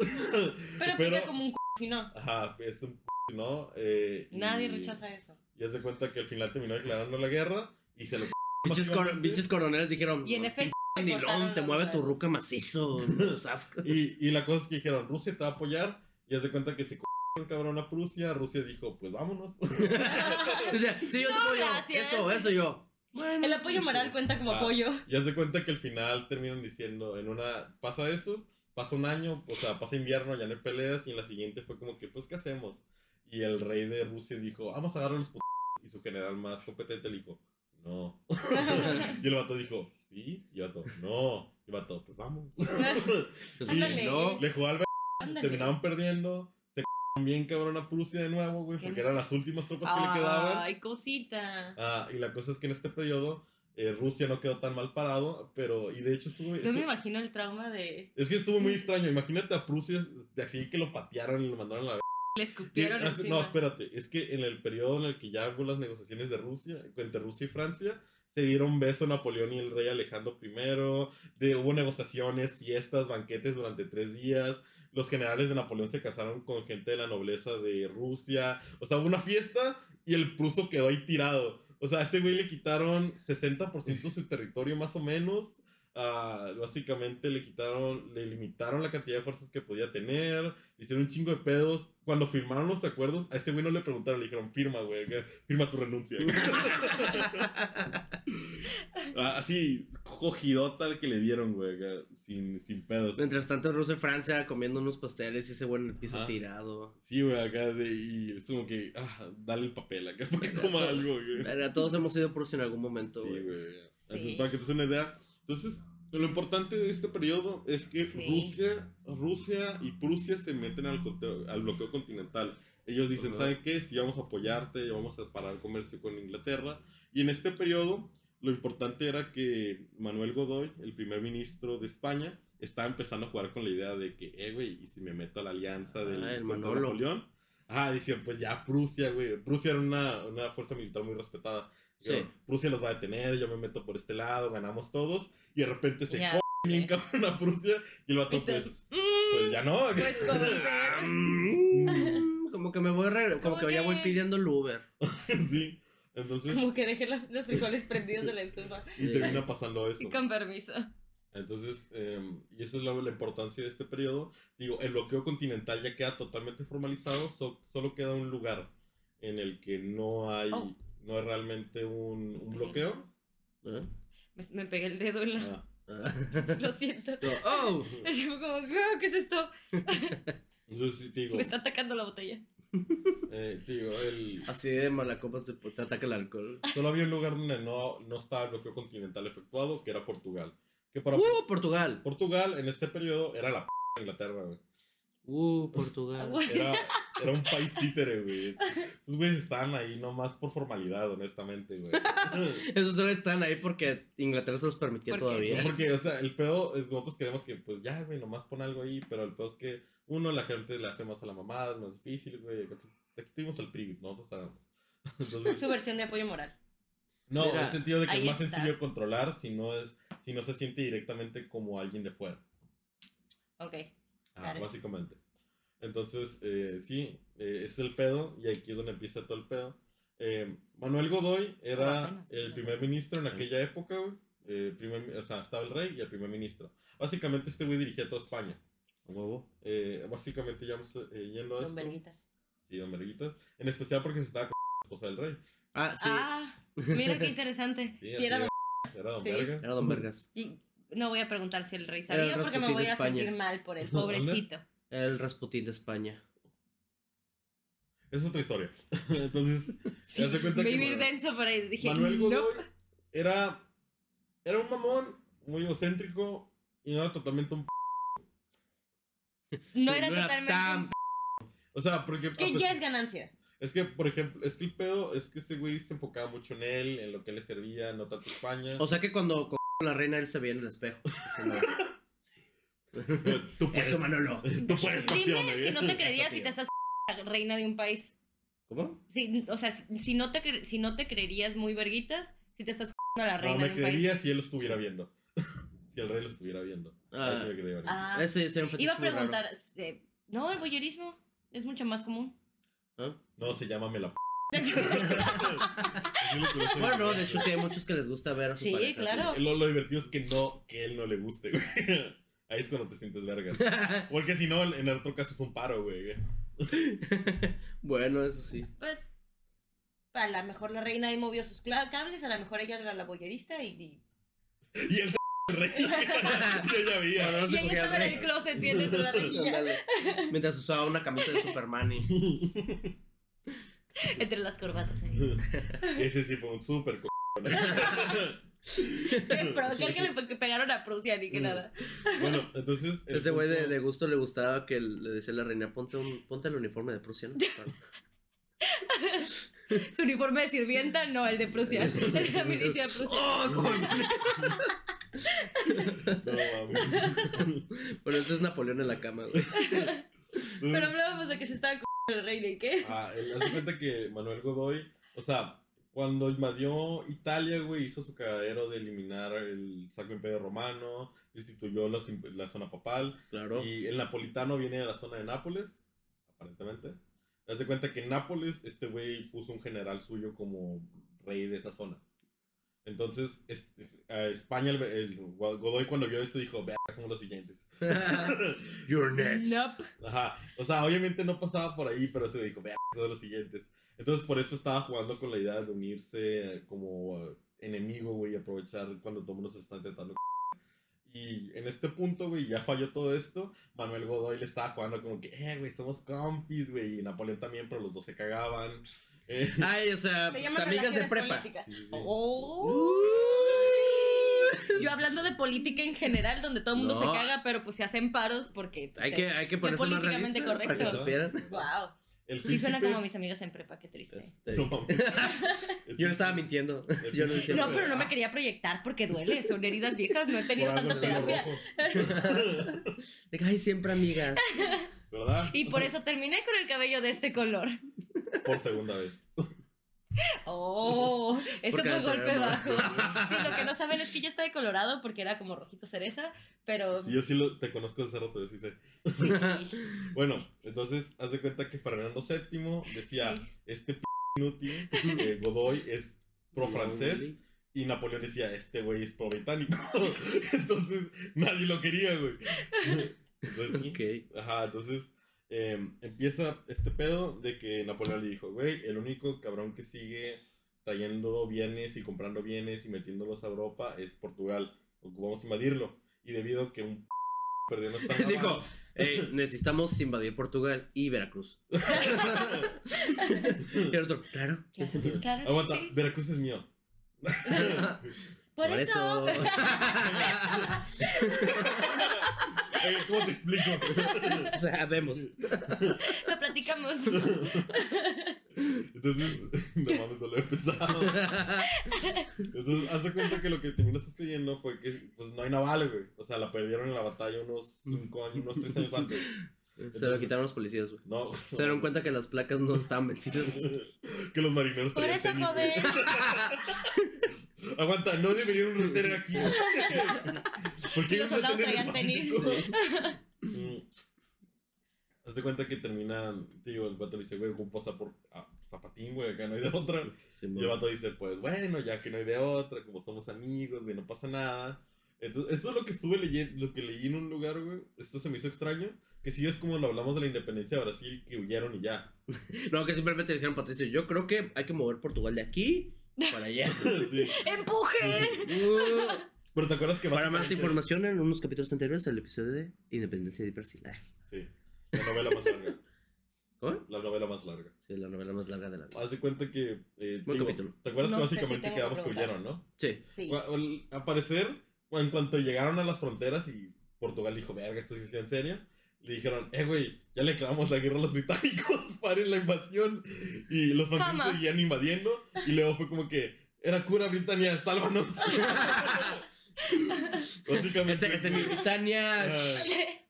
Pero, pica como un c... si no. Ajá, es un p- ¿no? Eh, Nadie y- rechaza eso. Y haz de cuenta que al final terminó declarando la guerra y se lo Pinches, cor- coroneles dijeron. Y en efecto, Cortaron te mueve tu ruca macizo. asco. Y, y la cosa es que dijeron, Rusia te va a apoyar. Y haz de cuenta que se c***ron cabrón a Prusia. Rusia dijo, pues vámonos. O sea, sí, yo te No, apoyo. gracias. Eso, eso yo. Bueno, El apoyo moral cuenta como Ah. apoyo. y haz de cuenta que al final terminan diciendo, en una, pasa eso, pasa un año, o sea, pasa invierno, ya no hay peleas. Y en la siguiente fue como que, pues, ¿qué hacemos? Y el rey de Rusia dijo, vamos a agarrar los p Y su general más competente le dijo, no. y el vato dijo, sí. Y el vato, no. Y el vato, pues vamos. Ándale. No, Le jugó al b- Ándale. terminaron perdiendo. Se c***aron bien cabrón a Prusia de nuevo, güey, Qué porque eran las últimas tropas que le quedaban. Ay, cosita. Ah, y la cosa es que en este periodo eh, Rusia no quedó tan mal parado, pero, y de hecho estuvo... No me imagino el trauma de... es que estuvo muy extraño, imagínate a Prusia de así que lo patearon y lo mandaron a la... Le Y- escupieron encima. no, espérate, es que en el periodo en el que ya hubo las negociaciones de Rusia, entre Rusia y Francia, se dieron beso Napoleón y el rey Alejandro I, de, hubo negociaciones, fiestas, banquetes durante tres días, los generales de Napoleón se casaron con gente de la nobleza de Rusia, o sea, hubo una fiesta y el pruso quedó ahí tirado. O sea, a ese güey le quitaron 60% de su territorio más o menos. Ah, básicamente le quitaron, le limitaron la cantidad de fuerzas que podía tener, le hicieron un chingo de pedos. Cuando firmaron los acuerdos, a ese güey no le preguntaron, le dijeron, firma, güey, firma tu renuncia. Ah, así, cogidota el que le dieron, güey, sin, sin pedos. Mientras tanto, Rusia y Francia comiendo unos pasteles y ese güey en el piso Ajá. tirado. Sí, güey, acá de, y es como que, ah, dale el papel acá para que coma algo, güey. Todos hemos ido por Rusia en algún momento, Sí, güey. güey. Sí. Entonces, para que te des una idea. Entonces, lo importante de este periodo es que Sí. Rusia, Rusia y Prusia se meten al, al bloqueo continental. Ellos dicen, Ajá. ¿saben qué? Si vamos a apoyarte, vamos a parar el comercio con Inglaterra. Y en este periodo, lo importante era que Manuel Godoy, el primer ministro de España, estaba empezando a jugar con la idea de que, eh, güey, ¿y si me meto a la alianza del Ah, el contra Manolo. Napoleón? Ah, decían, pues ya Prusia, güey. Prusia era una, una fuerza militar muy respetada. Sí. Prusia los va a detener, yo me meto por este lado, ganamos todos. Y de repente se co bien cabrón a Prusia. Y el vato, pues, Mm, pues ya no. Pues como Ah, que- mm, Como que me voy como, Como que, ya voy pidiendo el Uber. sí. Entonces, Como que dejé los frijoles prendidos de la estufa. y termina pasando eso. Y con permiso. Entonces, eh, y esa es la, la importancia de este periodo. Digo, el bloqueo continental ya queda totalmente formalizado, so- solo queda un lugar en el que no hay, Oh. No hay realmente un, un bloqueo. ¿Eh? Me, me pegué el dedo en la... Ah, Ah. Lo siento. No, ¡Oh! Es como, "Ah, ¿qué es esto? entonces, digo, Me está atacando la botella. Eh, te digo, el, Así de malacopas te, te ataca el alcohol. solo había un lugar donde no, no estaba el bloqueo continental efectuado, que era Portugal. Que para ¡Uh, Portugal! Portugal en este periodo era la p Inglaterra, güey. ¡Uh, Portugal! Era, era un país títere, güey. Esos güeyes estaban ahí nomás por formalidad, honestamente, güey. Esos güeyes están ahí porque Inglaterra se los permitía Porque todavía. sí. Porque, o sea, el pedo es nosotros queremos que, pues ya, güey, nomás pon algo ahí, pero el pedo es que, uno, la gente le hace más a la mamada, es más difícil, güey. que, Pues, aquí tuvimos el PRI, nosotros hagamos. Entonces, Su versión de apoyo moral. no, Mira, en el sentido de que es más está. sencillo controlar si no, es, si no se siente directamente como alguien de fuera. Ok. Ah, básicamente. Entonces, eh, sí, eh, es el pedo, y aquí es donde empieza todo el pedo. Eh, Manuel Godoy era apenas el primer ministro en aquella época, güey. Eh, primer- o sea, estaba el rey y el primer ministro. Básicamente, este güey dirigía toda España. Huevo. Eh, básicamente, ya vamos eh, yendo a Don esto. Verguitas. Sí, don Verguitas. En especial porque se estaba con la esposa del rey. Ah, sí. Ah, mira qué interesante. Sí, era era. don... Era don Sí. Verga. Era Don Vergas. Y no voy a preguntar si el rey sabía porque me voy a España. sentir mal por el ¿Dónde? pobrecito. El Rasputín de España. Esa es otra historia. Entonces, Sí, cuenta que Manuel- denso por ahí. Dije, Manuel no. Godoy era, era un mamón, muy egocéntrico y no era totalmente un p. No era No era totalmente... tan O sea, porque. Que ya es ganancia. Es que, por ejemplo, es que el pedo es que este güey se enfocaba mucho en él, en lo que le servía, no tanto España. O sea que cuando con la reina él se veía en el espejo. tú puedes, Eso, Manolo. tú puedes, campeón, Dime ¿eh? si no te creerías si te estás reina de un país. ¿Cómo? Si- o sea, si, si no te si no te creerías muy verguitas, si te estás a la No, reina me de un país. creería si él lo estuviera viendo. si el rey lo estuviera viendo. Ah. Ahí sí me creería. Ah, Ese sería un fetiche iba a preguntar, eh, no, el voyerismo es mucho más común. ¿Ah? No, se llama me la p. Bueno, no, de hecho sí hay muchos que les gusta ver a su Sí, pareja. claro. Lo, lo divertido es que no, que él no le guste, güey. Ahí es cuando te sientes verga. Porque si no, en el otro caso es un paro, güey. bueno, eso sí. Pues, a lo mejor la reina ahí movió sus cables, a lo mejor ella era la boyerista y, y, Y el rey. Yo ya vi. No y se ella cogía estaba en el closet viendo la rejilla. Mientras usaba una camisa de Superman y... entre las corbatas ahí. Ese sí fue un súper co. Creo que le pe- que pegaron a Prusia ni que nada. Bueno, entonces. Ese güey de, punto- de gusto le gustaba que le decía a la reina, ponte, un, ponte el uniforme de prusiano. Su uniforme de sirvienta, no, el de Prusia. El de la milicia de Prusia. ¡Oh, cómo! No mames. Bueno, ese es Napoleón en la cama, güey. Pero hablábamos de que se estaba con el rey y qué. Ah, de cuenta que Manuel Godoy, o sea, cuando invadió Italia, güey, hizo su cagadero de eliminar el Sacro Imperio Romano, destituyó los imp- la zona papal, Claro. y el napolitano viene de la zona de Nápoles, aparentemente. Haz de cuenta que en Nápoles, este güey puso un general suyo como rey de esa zona. Entonces, este, a España, el, el Godoy cuando vio esto dijo, vea, somos los siguientes. You're next. Nope. Ajá, o sea, obviamente no pasaba por ahí, pero se dijo, vea, son los siguientes. Entonces, por eso estaba jugando con la idea de unirse eh, como eh, enemigo, güey, y aprovechar cuando todo el mundo se está intentando. Y en este punto, güey, ya falló todo esto. Manuel Godoy le estaba jugando como que, eh, güey, somos compis, güey. Y Napoleón también, pero los dos se cagaban. Eh, Ay, o sea, Se pues, amigas de prepa. sí, sí. Oh. Yo hablando de política en general, donde todo el mundo No. se caga, pero pues se hacen paros porque. pues, Hay que, hay que ponerse más realista para que correcto. supieran. Wow. El Sí suena como mis amigas en prepa, qué triste. Este, No Yo no estaba mintiendo. Yo no decía No, príncipe- pero no me quería proyectar porque duele, son heridas viejas, no he tenido tanta terapia. De que, Ay, siempre amigas. ¿Verdad? Y por eso terminé con el cabello de este color. Por segunda vez. Oh, eso fue la golpe bajo. Sí, lo que no saben es que ya está de colorado porque era como rojito cereza, pero Sí, yo sí lo, te conozco de hace rato, yo sí sé. sí. Bueno, entonces haz de cuenta que Fernando VII decía, Sí. este p inútil, eh, Godoy es pro francés, y Napoleón decía, este güey es pro británico. entonces nadie lo quería, güey. Entonces, sí. Ok. Ajá, entonces eh, empieza este pedo de que Napoleón le dijo, güey, el único cabrón que sigue trayendo bienes y comprando bienes y metiéndolos a Europa es Portugal. Vamos a invadirlo. Y debido a que un perdió nuestra Dijo. "Ey, necesitamos invadir Portugal y Veracruz. y el otro, claro, tiene sentido. Claro Aguanta, sí. Veracruz es mío. Por, eso. Eh, ¿Cómo te explico? Sabemos. Lo platicamos. Entonces, no mames, no lo he pensado. Entonces, haz de cuenta que lo que terminó sucediendo fue que pues no hay naval, güey. O sea, la perdieron en la batalla unos 5 años, unos 3 años antes. Se lo quitaron los policías, güey. No. Se dieron cuenta que las placas no estaban vencidas. que los marineros Por eso, tenis, joven. Aguanta, no deberían retener aquí. ¿Por qué Y los soldados traían tenis. Mm. Haz de cuenta que terminan, tío, el vato dice, güey, ocupo por ah, zapatín, güey, acá no hay de otra. Sí, Y el vato dice, pues bueno, ya que no hay de otra, como somos amigos, güey, no pasa nada. Entonces, eso es lo que estuve leyendo, lo que leí en un lugar, güey. Esto se me hizo extraño. Que sí es como lo hablamos de la independencia de Brasil, que huyeron y ya. No, que simplemente le dijeron Patricio, yo creo que hay que mover Portugal de aquí para allá. Sí. ¡Empuje! Uh, Pero te acuerdas que para más información en unos capítulos anteriores al episodio de Independencia de Brasil. Ay, Sí, la novela más larga. ¿Cómo? La novela más larga. Sí, la novela más larga de la vida. Haz de cuenta que. eh, Buen digo, capítulo. ¿Te acuerdas No que si básicamente quedamos que huyeron, no? Sí. Sí. Al parecer, en cuanto llegaron a las fronteras y Portugal dijo, verga, esto es en serio, le dijeron, eh, güey, ya le clavamos la guerra a los británicos, paren la invasión. Y los franceses ¿Cómo? seguían invadiendo. Y luego fue como que, era cura Britannia, sálvanos. Básicamente. Ese, ese mi Britannia. Ah,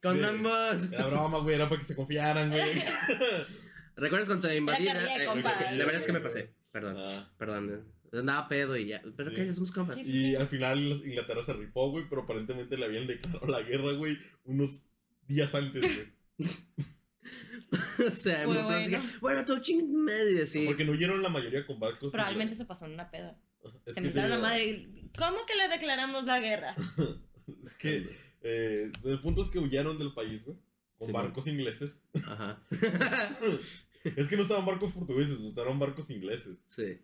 Con sí. ambos. Era broma, güey, era para que se confiaran, güey. ¿Recuerdas cuando de Eh, compas. es que La verdad es que me pasé. Perdón, Ah, perdón. Andaba pedo y ya. Pero Sí. que ya somos compas. Y al final Inglaterra se rifó, güey, pero aparentemente le habían declarado la guerra, güey, unos días antes, güey. o sea, Muy me parece bueno. que, bueno, todo ching medio, sí. Porque no huyeron la mayoría con barcos. Probablemente eso pasó en una peda. Es Se te la madre. y, ¿Cómo que le declaramos la guerra? Es que eh, el punto es que huyeron del país, güey. Con Sí, barcos ingleses. Ajá. Es que no estaban barcos portugueses, estaban barcos ingleses. sí.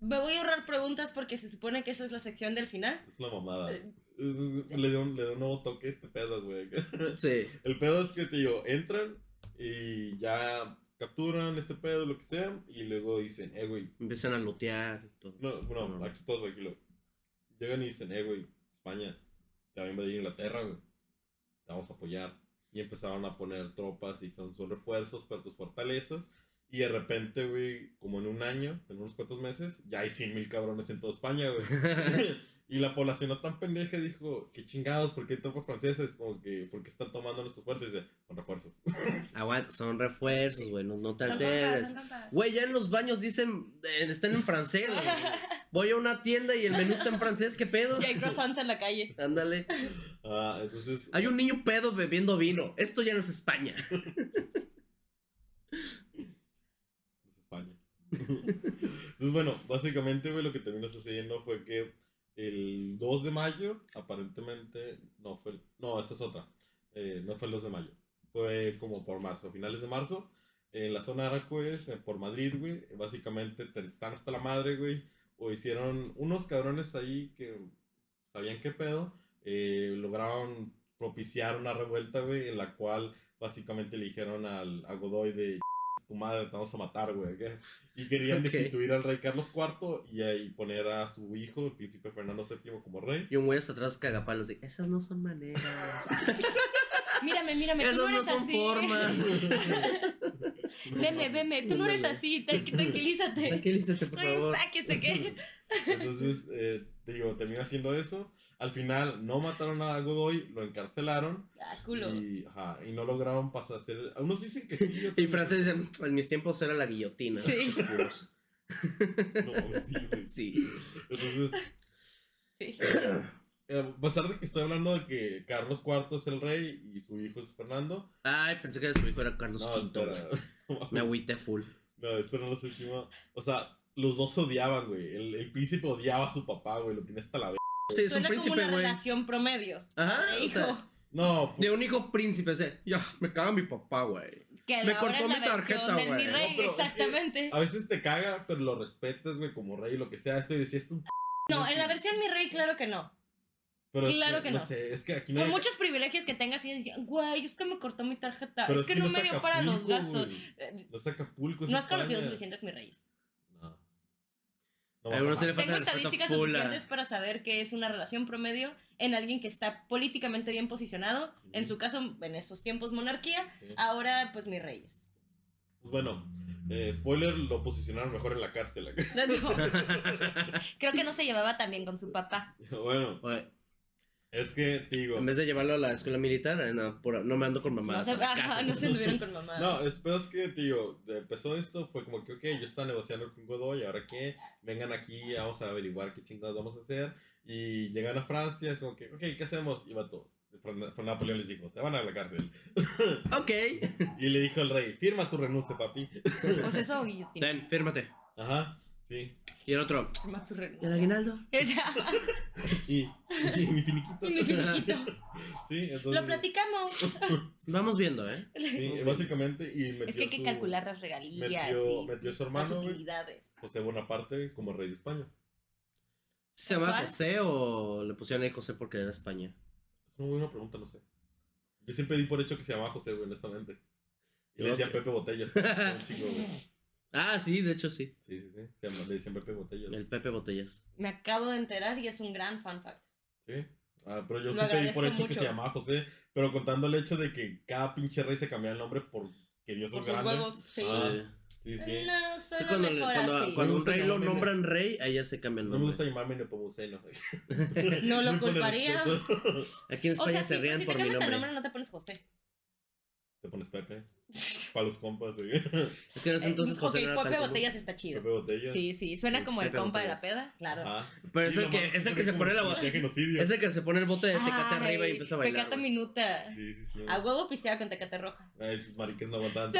Me voy a ahorrar preguntas porque se supone que esa es la sección del final. Es una mamada. Eh. Le dio, un- le dio un nuevo toque a este pedo, güey. Sí. El pedo es que, digo, entran y ya capturan este pedo, lo que sea, y luego dicen, eh, güey. Empiezan a lootear y todo. No, No. aquí todos, aquí lo. Llegan y dicen, eh, güey, España, te va a invadir Inglaterra, güey. Te vamos a apoyar. Y empezaron a poner tropas y son, son refuerzos para tus fortalezas. Y de repente, güey, como en un año, en unos cuantos meses, ya hay 100 mil cabrones en toda España, güey. y la población no tan pendeja dijo, qué chingados, ¿por qué hay tropas francesas? Como que, ¿por qué están tomando nuestros fuertes? Dice, con refuerzos. Aguanta, son refuerzos, güey. No, no te Son alteres. son. Güey, ya en los baños dicen, eh, están en francés. güey. Voy a una tienda y el menú está en francés, ¿qué pedo? Y hay croissants en la calle. Ándale. Ah, entonces... Hay un niño pedo bebiendo vino. Esto ya no es España. es España. Entonces, bueno, básicamente, güey, lo que terminó sucediendo fue que el 2 de mayo, aparentemente, no fue, no, esta es otra, Eh, no fue el 2 de mayo, fue como por marzo, finales de marzo, en la zona de Aranjuez, eh, por Madrid, güey, básicamente te- están hasta la madre, güey, o hicieron unos cabrones ahí que sabían qué pedo, eh, lograron propiciar una revuelta, güey, en la cual básicamente le dijeron al, a Godoy de tu madre te vamos a matar, güey. Y querían Ok. destituir al rey Carlos IV y ahí poner a su hijo, el príncipe Fernando VII, como rey. Y un güey hasta atrás cagapalos de, esas no son maneras. Mírame, mírame, tú Esas no no eres son así. formas. Veme, veme, tú no eres así, tranqui- tranquilízate. Tranquilízate, por favor. Sáquese que. Entonces, eh, te digo, termina haciendo eso. Al final no mataron a Godoy, lo encarcelaron Ah, culo. y, ajá, y no lograron pasar a ser... Unos dicen que sí. Y otros francés dicen, en mis tiempos era la guillotina. Sí. No, sí, güey. Sí. Entonces, Sí. eh, a pesar de que estoy hablando de que Carlos IV es el rey y su hijo es Fernando, Ay, pensé que su hijo era Carlos no, V. Me agüité full. No, es Fernando VII. O sea, los dos se odiaban, güey. El, el príncipe odiaba a su papá, güey. Lo tiene hasta la vez. Sí, es un Suena como príncipe, una güey. relación promedio. Ajá. de o hijo. sea, No, de un hijo príncipe. O sea, ya, me caga mi papá, güey. que me ahora cortó es la mi tarjeta, versión del güey. mi rey, No, pero es que- exactamente. a veces te caga, pero lo respetas, güey, como rey, lo que sea. Esto y decías, es un No, en la versión mi rey, claro que no. Pero es Claro que no. sé, es que aquí no Por hay- muchos privilegios que tengas y decían, güey, es que me cortó mi tarjeta, pero es que no me dio para los Acapulco, gastos. güey. Eh, No es Acapulco, es No has conocido suficientes mis reyes. No. Le Tengo estadísticas full a- suficientes para saber que es una relación promedio en alguien que está políticamente bien posicionado. En su caso, en esos tiempos monarquía. Sí. Ahora, pues mis reyes. Pues bueno, eh, spoiler, lo posicionaron mejor en la cárcel. Creo que no se llevaba tan bien con su papá. bueno, Oye, es que digo. en vez de llevarlo a la escuela militar, eh, no, por- no me ando con No mamadas. se, a la ajá, casa. no se anduvieron con mamá. No, es, pero es que, te digo, empezó esto, fue como que, ok, yo estaba negociando con Godoy, ahora qué, vengan aquí, vamos a averiguar qué chingados vamos a hacer. Y llegan a Francia, es como que, ok, ¿qué hacemos? Y va todos. Fran- Napoleón les dijo, se van a la cárcel. Ok. Y le dijo al rey, firma tu renuncia, papi. Pues eso. Ten, fírmate. Ajá, sí. Y el otro. Firma tu ¿Y renuncia. el aguinaldo? Y, y mi finiquito. y mi finiquito. Sí, entonces. Lo platicamos. Vamos viendo, ¿eh? Sí, básicamente, y metió Es que hay que su- calcular las regalías Metió, y metió a su hermano. José Bonaparte, como rey de España. ¿Se llama. José o le pusieron ahí José porque era España? Es una buena pregunta, no sé. Yo siempre di por hecho que se llamaba José, güey, honestamente. Y le Ok. decían Pepe Botellas. un chingo, güey. Ah, sí, de hecho sí. Sí, sí, sí. Se llama- le decían Pepe Botellas. El Pepe Botellas. Me acabo de enterar y es un gran fun fact. Sí. Ah, pero yo Lo siempre di por hecho que se llamaba José, pero contando el hecho de que cada pinche rey se cambiaba el nombre porque Dios Por es grande. huevos, sí. Ah, Sí. Sí, sí. No, Sí, cuando, mejor cuando, así. cuando Me un rey lo nombran rey, ahí ya se cambia el No me nombre. gusta llamarme Nepomuceno. No lo por culparía. Aquí en O España sea, se sí, ríen si te por mi cambias el nombre. nombre no te pones José. Te pones Pepe. Para los compas, güey. Es que en ese entonces Eh, José ok, no era Pepe. Botellas está chido. Pepe Botellas. Sí, sí, suena como el Pepe compa de la Botellas. peda, claro. Ajá. Pero es el que, es el que se pone la genocidio. Es el que se pone el bote de tecate Ay, arriba y empieza a bailar. Pecata güey. minuta. Sí, sí, sí. A huevo pisteaba con tecate roja. Ay, esos mariques no aguantaban.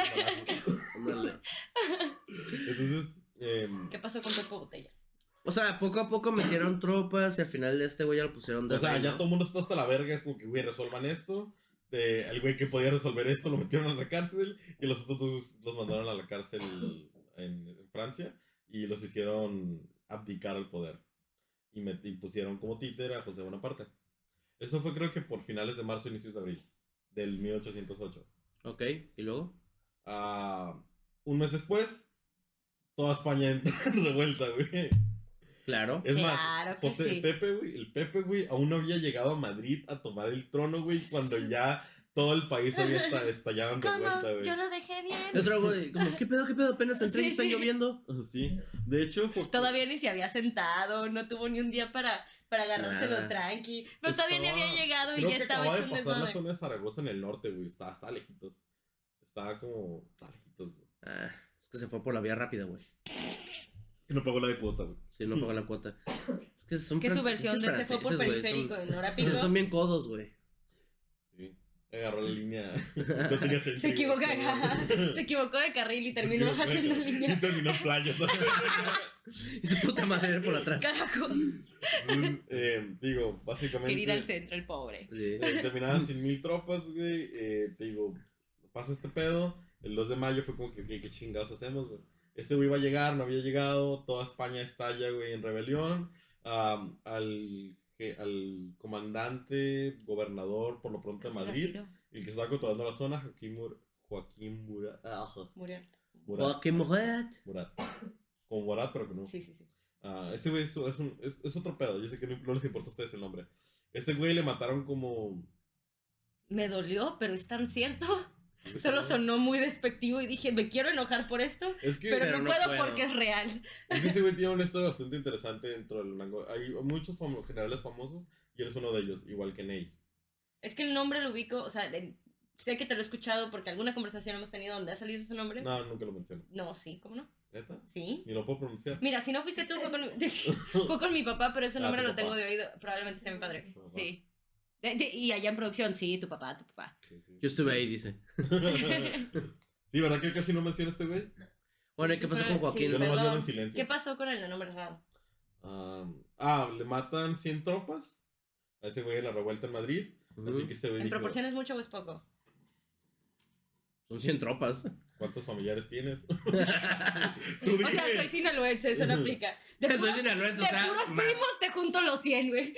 Entonces, em, ¿Qué pasó con Pepe Botellas? O sea, poco a poco metieron tropas y al final de este güey ya lo pusieron de o sea, rey, ya ¿no? todo el mundo está hasta la verga. Es como que, güey, resuelvan esto. Eh, el güey que podía resolver esto lo metieron a la cárcel. Y los otros dos los mandaron a la cárcel en, en Francia. Y los hicieron abdicar al poder. Y, met- y pusieron como títer a José Bonaparte. Eso fue, creo que por finales de marzo, inicios de abril. Del 1808. Ok, ¿y luego? Ah, un mes después, toda España entra en revuelta, güey. Claro. Es más, Claro que José, sí. el Pepe, güey, el Pepe, güey, aún no había llegado a Madrid a tomar el trono, güey, cuando ya todo el país había esta- estallado en ¿Cómo? revuelta, güey. Yo lo dejé El bien. otro güey, como, ¿qué pedo, qué pedo? Apenas entré y está sí. lloviendo. Sí, de hecho, Todavía ni se había sentado, no tuvo ni un día para, para agarrárselo Nada. tranqui. Pero todavía ni había llegado y creo ya que estaba hecho de un pasar la desmadre. zona de Zaragoza en el norte, güey, estaba, estaba lejitos. Estaba como, estaba lejitos, güey. Ah, es que se fue por la vía rápida, güey. Y no pagó la de cuota, güey. Sí, no pagó la cuota. Es que son Que su versión de pinches se fue por periférico son- en hora Son, pico. son bien codos, güey. Sí, agarró la línea. No tenía sentido. Se equivocó, se equivocó de carril y terminó haciendo Y línea. terminó en playa. Y su puta madre por atrás. Carajo. Entonces, eh, digo, básicamente. Quería ir al centro, el pobre. Sí. eh, terminaban sin mil tropas, güey. Eh, te digo, pasa este pedo. El 2 de mayo fue como que, ok, ¿qué chingados hacemos, güey? Este güey iba a llegar, no había llegado. Toda España estalla, güey, en rebelión. Am, al, al comandante, gobernador, por lo pronto de Madrid, el que estaba controlando la zona, Joaquín, Mur- Joaquín Murat. ajá, Murió. Murat. Joaquín Murat. Murat. Como Murat, pero que no. Sí, sí, sí. Ah, este güey es, es, un- es- es otro pedo. Yo sé que no, no les importa a ustedes el nombre. Este güey le mataron como. Me dolió, pero es tan cierto. Solo sonó muy despectivo y dije, me quiero enojar por esto, Es que, pero, Pero no, no puedo, puedo. porque es real. es que ese güey tiene una historia bastante interesante dentro del rango. Hay muchos generales famosos y él es uno de ellos, igual que Nace. Es que el nombre lo ubico, o sea, de- sé que te lo he escuchado porque alguna conversación hemos tenido donde ha salido ese nombre. No, nunca lo menciono. No, sí, ¿cómo no? ¿Neta? Sí. Ni lo puedo pronunciar. Mira, si no fuiste tú, fue con mi, fue con mi papá, pero ese Ah, nombre lo tengo de oído. Probablemente sea mi padre. Sí. De- de- y allá en producción, sí, tu papá, tu papá. Sí, sí. Yo estuve ahí, dice. sí, ¿verdad que casi no menciona este güey? Bueno, ¿y qué pasó con Joaquín? Yo nomás perdón. llevo en silencio. ¿Qué pasó con el nombre raro? Ah, ah, le matan 100 tropas a ese güey en la revuelta en Madrid. Así que este güey ¿En dijo, proporciones mucho o es poco? Son 100 tropas. ¿Cuántos familiares tienes? Tú O sea, soy sinaloense, eso no aplica. De, Soy puros- sinaloense, o de sea, puros más. primos te junto los 100, güey.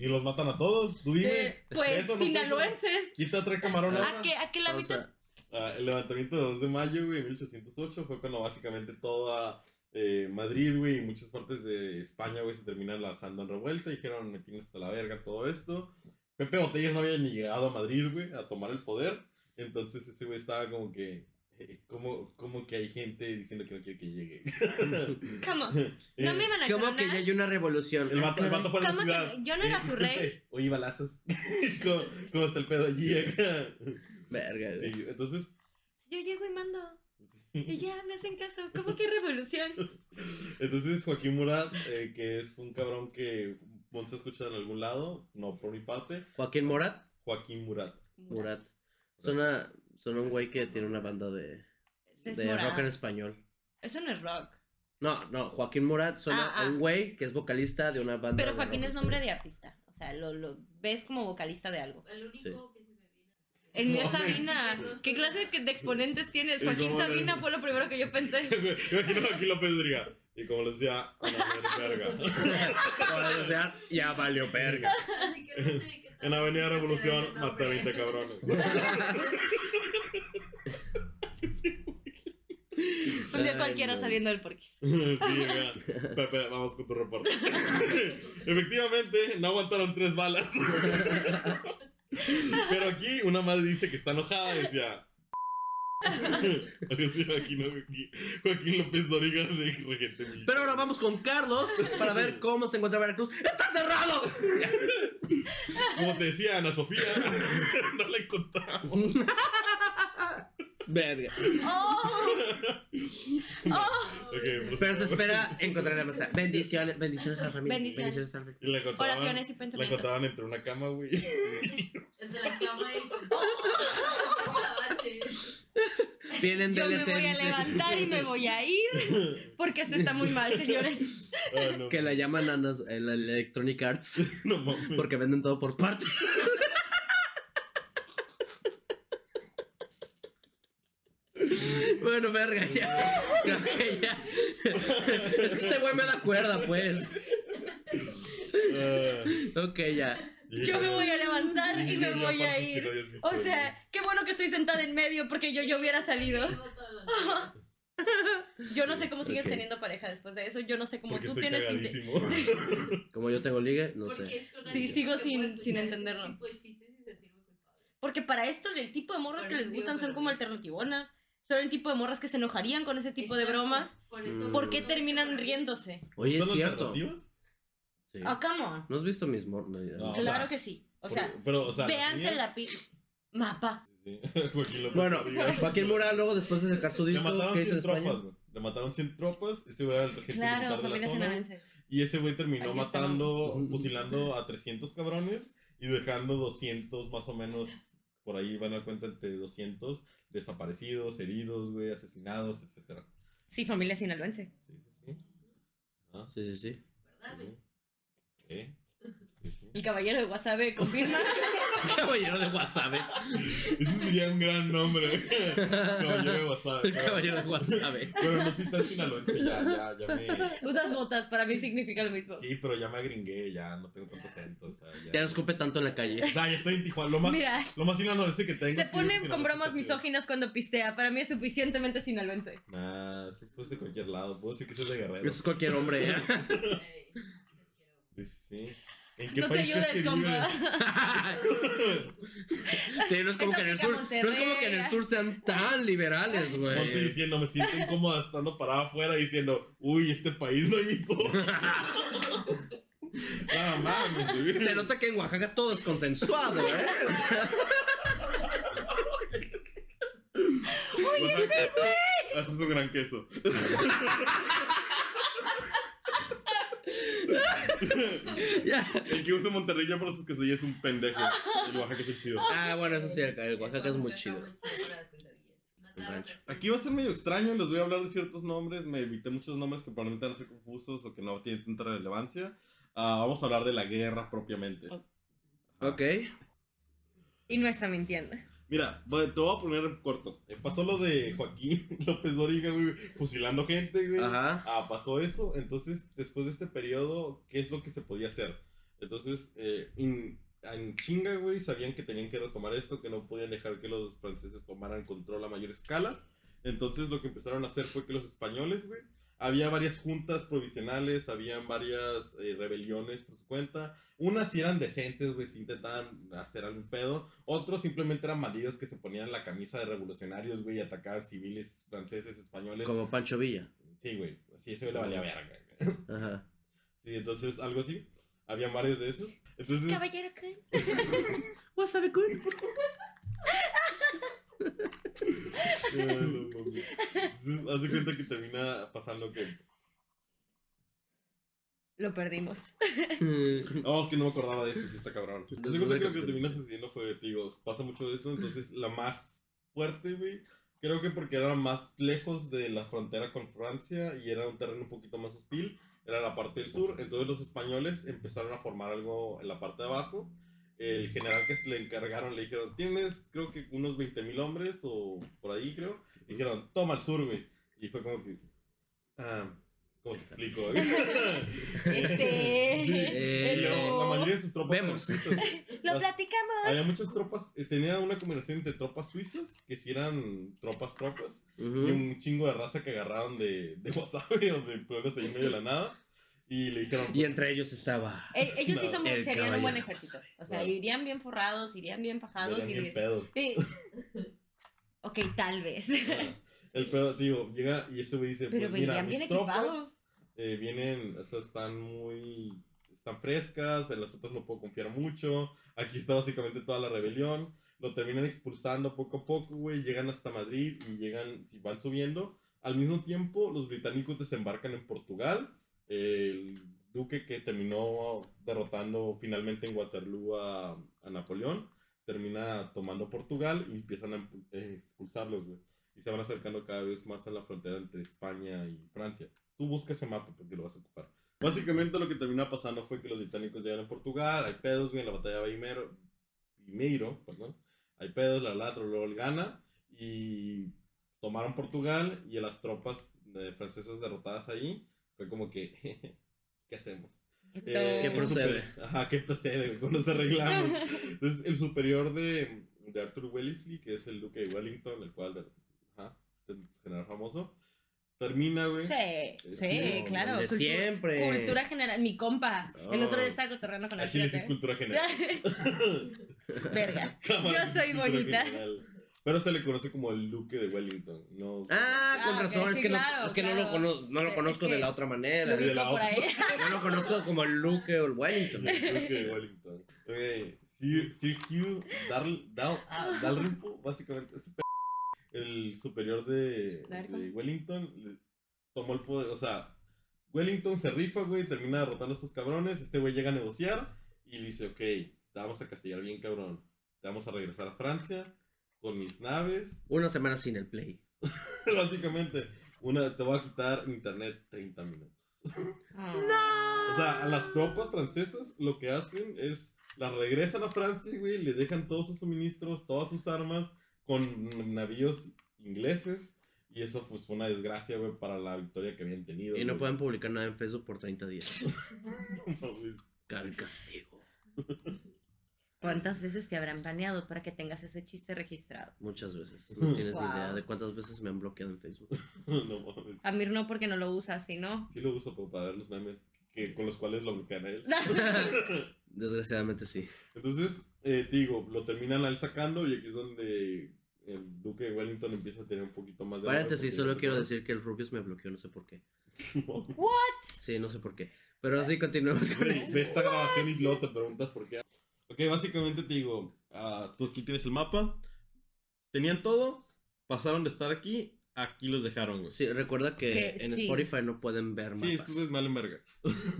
Y, y los matan a todos. Tú dime. Eh, pues no sinaloenses. Quita tres camarones. ¿A qué, a qué la O mitad? sea, Ah, el levantamiento del 2 de mayo, güey, 1808, fue cuando básicamente toda eh, Madrid, güey, y muchas partes de España, güey, se terminan lanzando en revuelta. Dijeron, me tienes hasta la verga todo esto. Pepe Botellas no había ni llegado a Madrid, güey, a tomar el poder. Entonces ese güey estaba como que, como, como que hay gente diciendo que no quiere que llegue. ¿Cómo? Eh, No me van a ¿Cómo que ya hay una revolución? el vato, el vato fue a la ¿Cómo que ciudad. yo no era su rey? balazos. ¿Cómo, cómo está el pedo allí? acá? Verga. Sí, entonces... Yo llego y mando. Y ya me hacen caso. ¿Cómo que revolución? Entonces Joaquín Murat, eh, que es un cabrón que Monse ha escuchado en algún lado, no por mi parte, Joaquín Morat. Joaquín Murat. Murat. Suena, suena un güey que tiene una banda de, de rock en español. Eso no es rock. No, no, Joaquín Morat suena Ah, ah. a un güey que es vocalista de una banda. Pero de Joaquín rock es nombre español. de artista. O sea, lo, lo ves como vocalista de algo. El único Sí. que se me viene. El mío es Sabina. ¿Qué clase de de exponentes tienes? Es Joaquín como Sabina fue lo primero que yo pensé. Imagino a Joaquín López diría, y como les decía, una verga. Para desear, ya valió verga. Así que no sé En Avenida se Revolución maté a nombre. 20 cabrones. Un día cualquiera saliendo del porquis. Sí, mira. Pepe, vamos con tu reporte. Efectivamente, no aguantaron tres balas. Pero aquí una madre dice que está enojada y decía. Joaquín, Joaquín, López Doriga de regente militar. Pero ahora vamos con Carlos para ver cómo se encuentra Veracruz. ¡Está cerrado! Como te decía Ana Sofía, no la encontramos. Verga. ¡Oh! Ok, Pero se prosigamos. espera encontrar la maestra. Bendiciones, bendiciones a la familia. Bendiciones. a la familia. Y la Oraciones y la pensamientos. encontraban entre una cama, güey. Entre la cama y la base. Vienen Yo me voy a levantar y me voy a ir. Porque esto está muy mal, señores. Ah, no, Que la llaman a en la Electronic Arts no mames. porque venden todo por parte. Bueno, verga, ya. Creo que ya. Es que este güey me da cuerda, pues. Ah, Ok, ya. Yo me voy a levantar y me voy a ir. O sea, qué bueno que estoy sentada en medio porque yo, yo hubiera salido. Yo no sé cómo sigues teniendo pareja después de eso. Yo no sé cómo Porque tú soy tienes. Como yo tengo ligue, no Porque sé. es con Sí, sigo sin- sin entenderlo. tipo de chistes y sentirme culpable. Porque para esto el tipo de morras que les gustan son como alternativonas. Son el tipo de morras que se enojarían con ese tipo de Exacto, bromas. Por, eso Mm. ¿Por qué no terminan riéndose? Oye, es ¿Son cierto. Sí. Ah, come on. ¿No has visto mis mor... no. O claro sea, que sí. O Por- sea, pero, o sea, véanse la pi... Mapa. Sí, Bueno. Joaquín Mura luego después de sacar su Le disco mataron que hizo en 100 España. tropas, güey. Le mataron 100 tropas. Este güey era el regente militar Claro, de la familia zona. Y ese güey terminó Ahí matando, fusilando a 300 cabrones y dejando 200 más o menos, por ahí van a cuenta entre 200 desaparecidos, heridos, güey, asesinados, etcétera. Sí, familia sinaloense. Sí, sí, sí. Ah, Sí, sí, sí. ¿Verdad, güey? ¿Qué? Sí, sí. El caballero de Wasabe confirma. Caballero de Wasabi. Ese sería un gran nombre. Caballero de WhatsApp. El caballero de Wasabi. Pero no soy tan sinaloense, ya, ya, ya me... Usas botas, para mí significa lo mismo. Sí, pero ya me agringué, ya no tengo tanto acento, o sea, ya... Ya no escupe tanto en la calle. O sea, ya estoy en Tijuana, lo más, Mira, lo más sinaloense que tengo. se es que pone digo con bromas misóginas cuando pistea. Para mí es suficientemente sinaloense. Nah, eso es de cualquier lado. Puedo decir que soy de Guerrero. Eso es cualquier hombre. ¿eh? Sí, sí, sí. ¿En qué No te ayudes, compa. Sí, no es como que en el sur. Monterrey. No es como que en el sur sean tan liberales, güey. diciendo, me siento incómoda estando parada afuera diciendo, uy, este país no hizo. Nada mames, güey. Se nota que en Oaxaca todo es consensuado, ¿eh? O sea, Oaxaca, Haces un gran queso. El que usa Monterrey ya por sus quesadillas es un pendejo. El Oaxaca es chido. Ah, bueno, eso sí, el, el Oaxaca es muy chido. Aquí va a ser medio extraño, les voy a hablar de ciertos nombres. Me evité muchos nombres que probablemente van a ser confusos o que no tienen tanta relevancia. Ah, vamos a hablar de la guerra propiamente. Ok. Ok. Y no está mintiendo. Mira, bueno, te voy a poner en corto. Eh, pasó lo de Joaquín López Dóriga, güey, fusilando gente, güey. Ajá. Ah, pasó eso. Entonces, después de este periodo, ¿qué es lo que se podía hacer? Entonces, eh, in- en chinga, güey, sabían que tenían que retomar esto, que no podían dejar que los franceses tomaran control a mayor escala. Entonces, lo que empezaron a hacer fue que los españoles, güey, había varias juntas provisionales, habían varias eh, rebeliones por su cuenta. Unas sí eran decentes, güey, sí intentaban hacer algún pedo. Otros simplemente eran bandidos que se ponían la camisa de revolucionarios, güey, y atacaban civiles franceses, españoles. Como Pancho Villa. Sí, güey. Sí, ese güey le valía verga. Ajá. Sí, entonces algo así. Había varios de esos. Entonces, Caballero Kun. Wasabi kun. No haz de cuenta que termina pasando que. Lo perdimos. Vamos, que no me acordaba de esto, sí está cabrón. Haz de cuenta que lo que termina sucediendo fue, digo, pasa mucho de esto. Entonces, la más fuerte, güey. Creo que porque era más lejos de la frontera con Francia y era un terreno un poquito más hostil. Era la parte del sur. Entonces, los españoles empezaron a formar algo en la parte de abajo. El general que le encargaron le dijeron: Tienes, creo que unos 20 mil hombres o por ahí, creo. Y dijeron: Toma el sur, güey. Y fue como que. Ah, ¿Cómo te explico? güey? Este. Sí, Eh, y la, la mayoría de sus tropas Vemos. suizas. Lo Las- platicamos. Había muchas tropas, eh, tenía una combinación entre tropas suizas, que sí eran tropas, tropas, y Ujú. un chingo de raza que agarraron de, de Wasabi o de pueblos ahí en medio de la nada. Y le dijeron, Y entre ellos estaba. Eh, ellos sí No, son, el serían un buen ejército. O sea, irían bien forrados, irían bien fajados. "Venían bien irían- pedos. Sí. Ok, tal vez. El pedo, digo, llega y ese güey dice, Pero pues mira, bien mis tropas equipados. eh, vienen, o sea, están muy, están frescas, en las otras no puedo confiar mucho, aquí está básicamente toda la rebelión, lo terminan expulsando poco a poco, güey, llegan hasta Madrid y llegan, si van subiendo, al mismo tiempo los británicos desembarcan en Portugal, el duque que terminó derrotando finalmente en Waterloo a, a Napoleón, termina tomando Portugal y empiezan a eh, expulsarlos, güey. Y se van acercando cada vez más a la frontera entre España y Francia. Tú busca ese mapa porque lo vas a ocupar. Básicamente lo que termina pasando fue que los británicos llegan a Portugal, hay pedos, güey, en la batalla de Vimeiro, Vimeiro, perdón. Hay pedos, la ladro, luego él gana y tomaron Portugal y las tropas eh, francesas derrotadas ahí fue como que, ¿qué hacemos? Eh, ¿Qué el procede? super- Ajá, ¿qué procede? ¿Cómo nos arreglamos? Entonces, el superior de, de Arthur Wellesley, que es el duque de Wellington, el cual, de- ajá, este general famoso, termina, güey. Sí, sí, Sí, claro. De siempre. Cultura general. Mi compa. El otro día Oh. estaba cotorreando con A el Chile sí es cultura general. Verga. Cámara, Yo soy bonita. general. Pero se le conoce como el duque de Wellington, ¿no? Ah, con Ah, razón, es sí, que, claro, no, es que no, lo claro. cono- no lo Es conozco que de la otra Lo manera. la. Yo lo conozco como el Luke o el Wellington. El duque de Wellington. Ok, Sir, Sir Hugh Darl, Dal, ah, Dalrymple, básicamente, este pe- el superior de, de Wellington, le- tomó el poder, o sea, Wellington se rifa, güey, termina derrotando a estos cabrones, este güey llega a negociar y dice, ok, te vamos a castigar bien, cabrón, te vamos a regresar a Francia con mis naves, Una semana sin el play. básicamente, una, te voy a quitar internet 30 minutos. Ah. O sea, a las tropas francesas lo que hacen es las regresan a Francia, güey, le dejan todos sus suministros, todas sus armas con navíos ingleses y eso pues fue una desgracia, güey, para la victoria que habían tenido. Y no güey. pueden publicar nada en Facebook por 30 días. No. Cal castigo. ¿Cuántas veces te habrán baneado para que tengas ese chiste registrado? Muchas veces. No tienes ni idea de cuántas veces me han bloqueado en Facebook. No mames. Amir no porque no lo usa, sino. Sí lo uso pero para ver los memes que, con los cuales lo bloquean a él. Desgraciadamente sí. Entonces, eh, te digo, lo terminan a él sacando y aquí es donde el duque de Wellington empieza a tener un poquito más de... Paréntesis, solo quiero decir que el Rubius me bloqueó, no sé por qué. ¿What? Sí, no sé por qué. Pero así continuemos con esto. Ve esta grabación y luego te preguntas por qué. Ok, básicamente te digo, ah, tú aquí tienes el mapa. Tenían todo, pasaron de estar aquí, aquí los dejaron, güey. Sí, Sí, recuerda que, Que en sí. Spotify no pueden ver mapas. esto es mal en verga.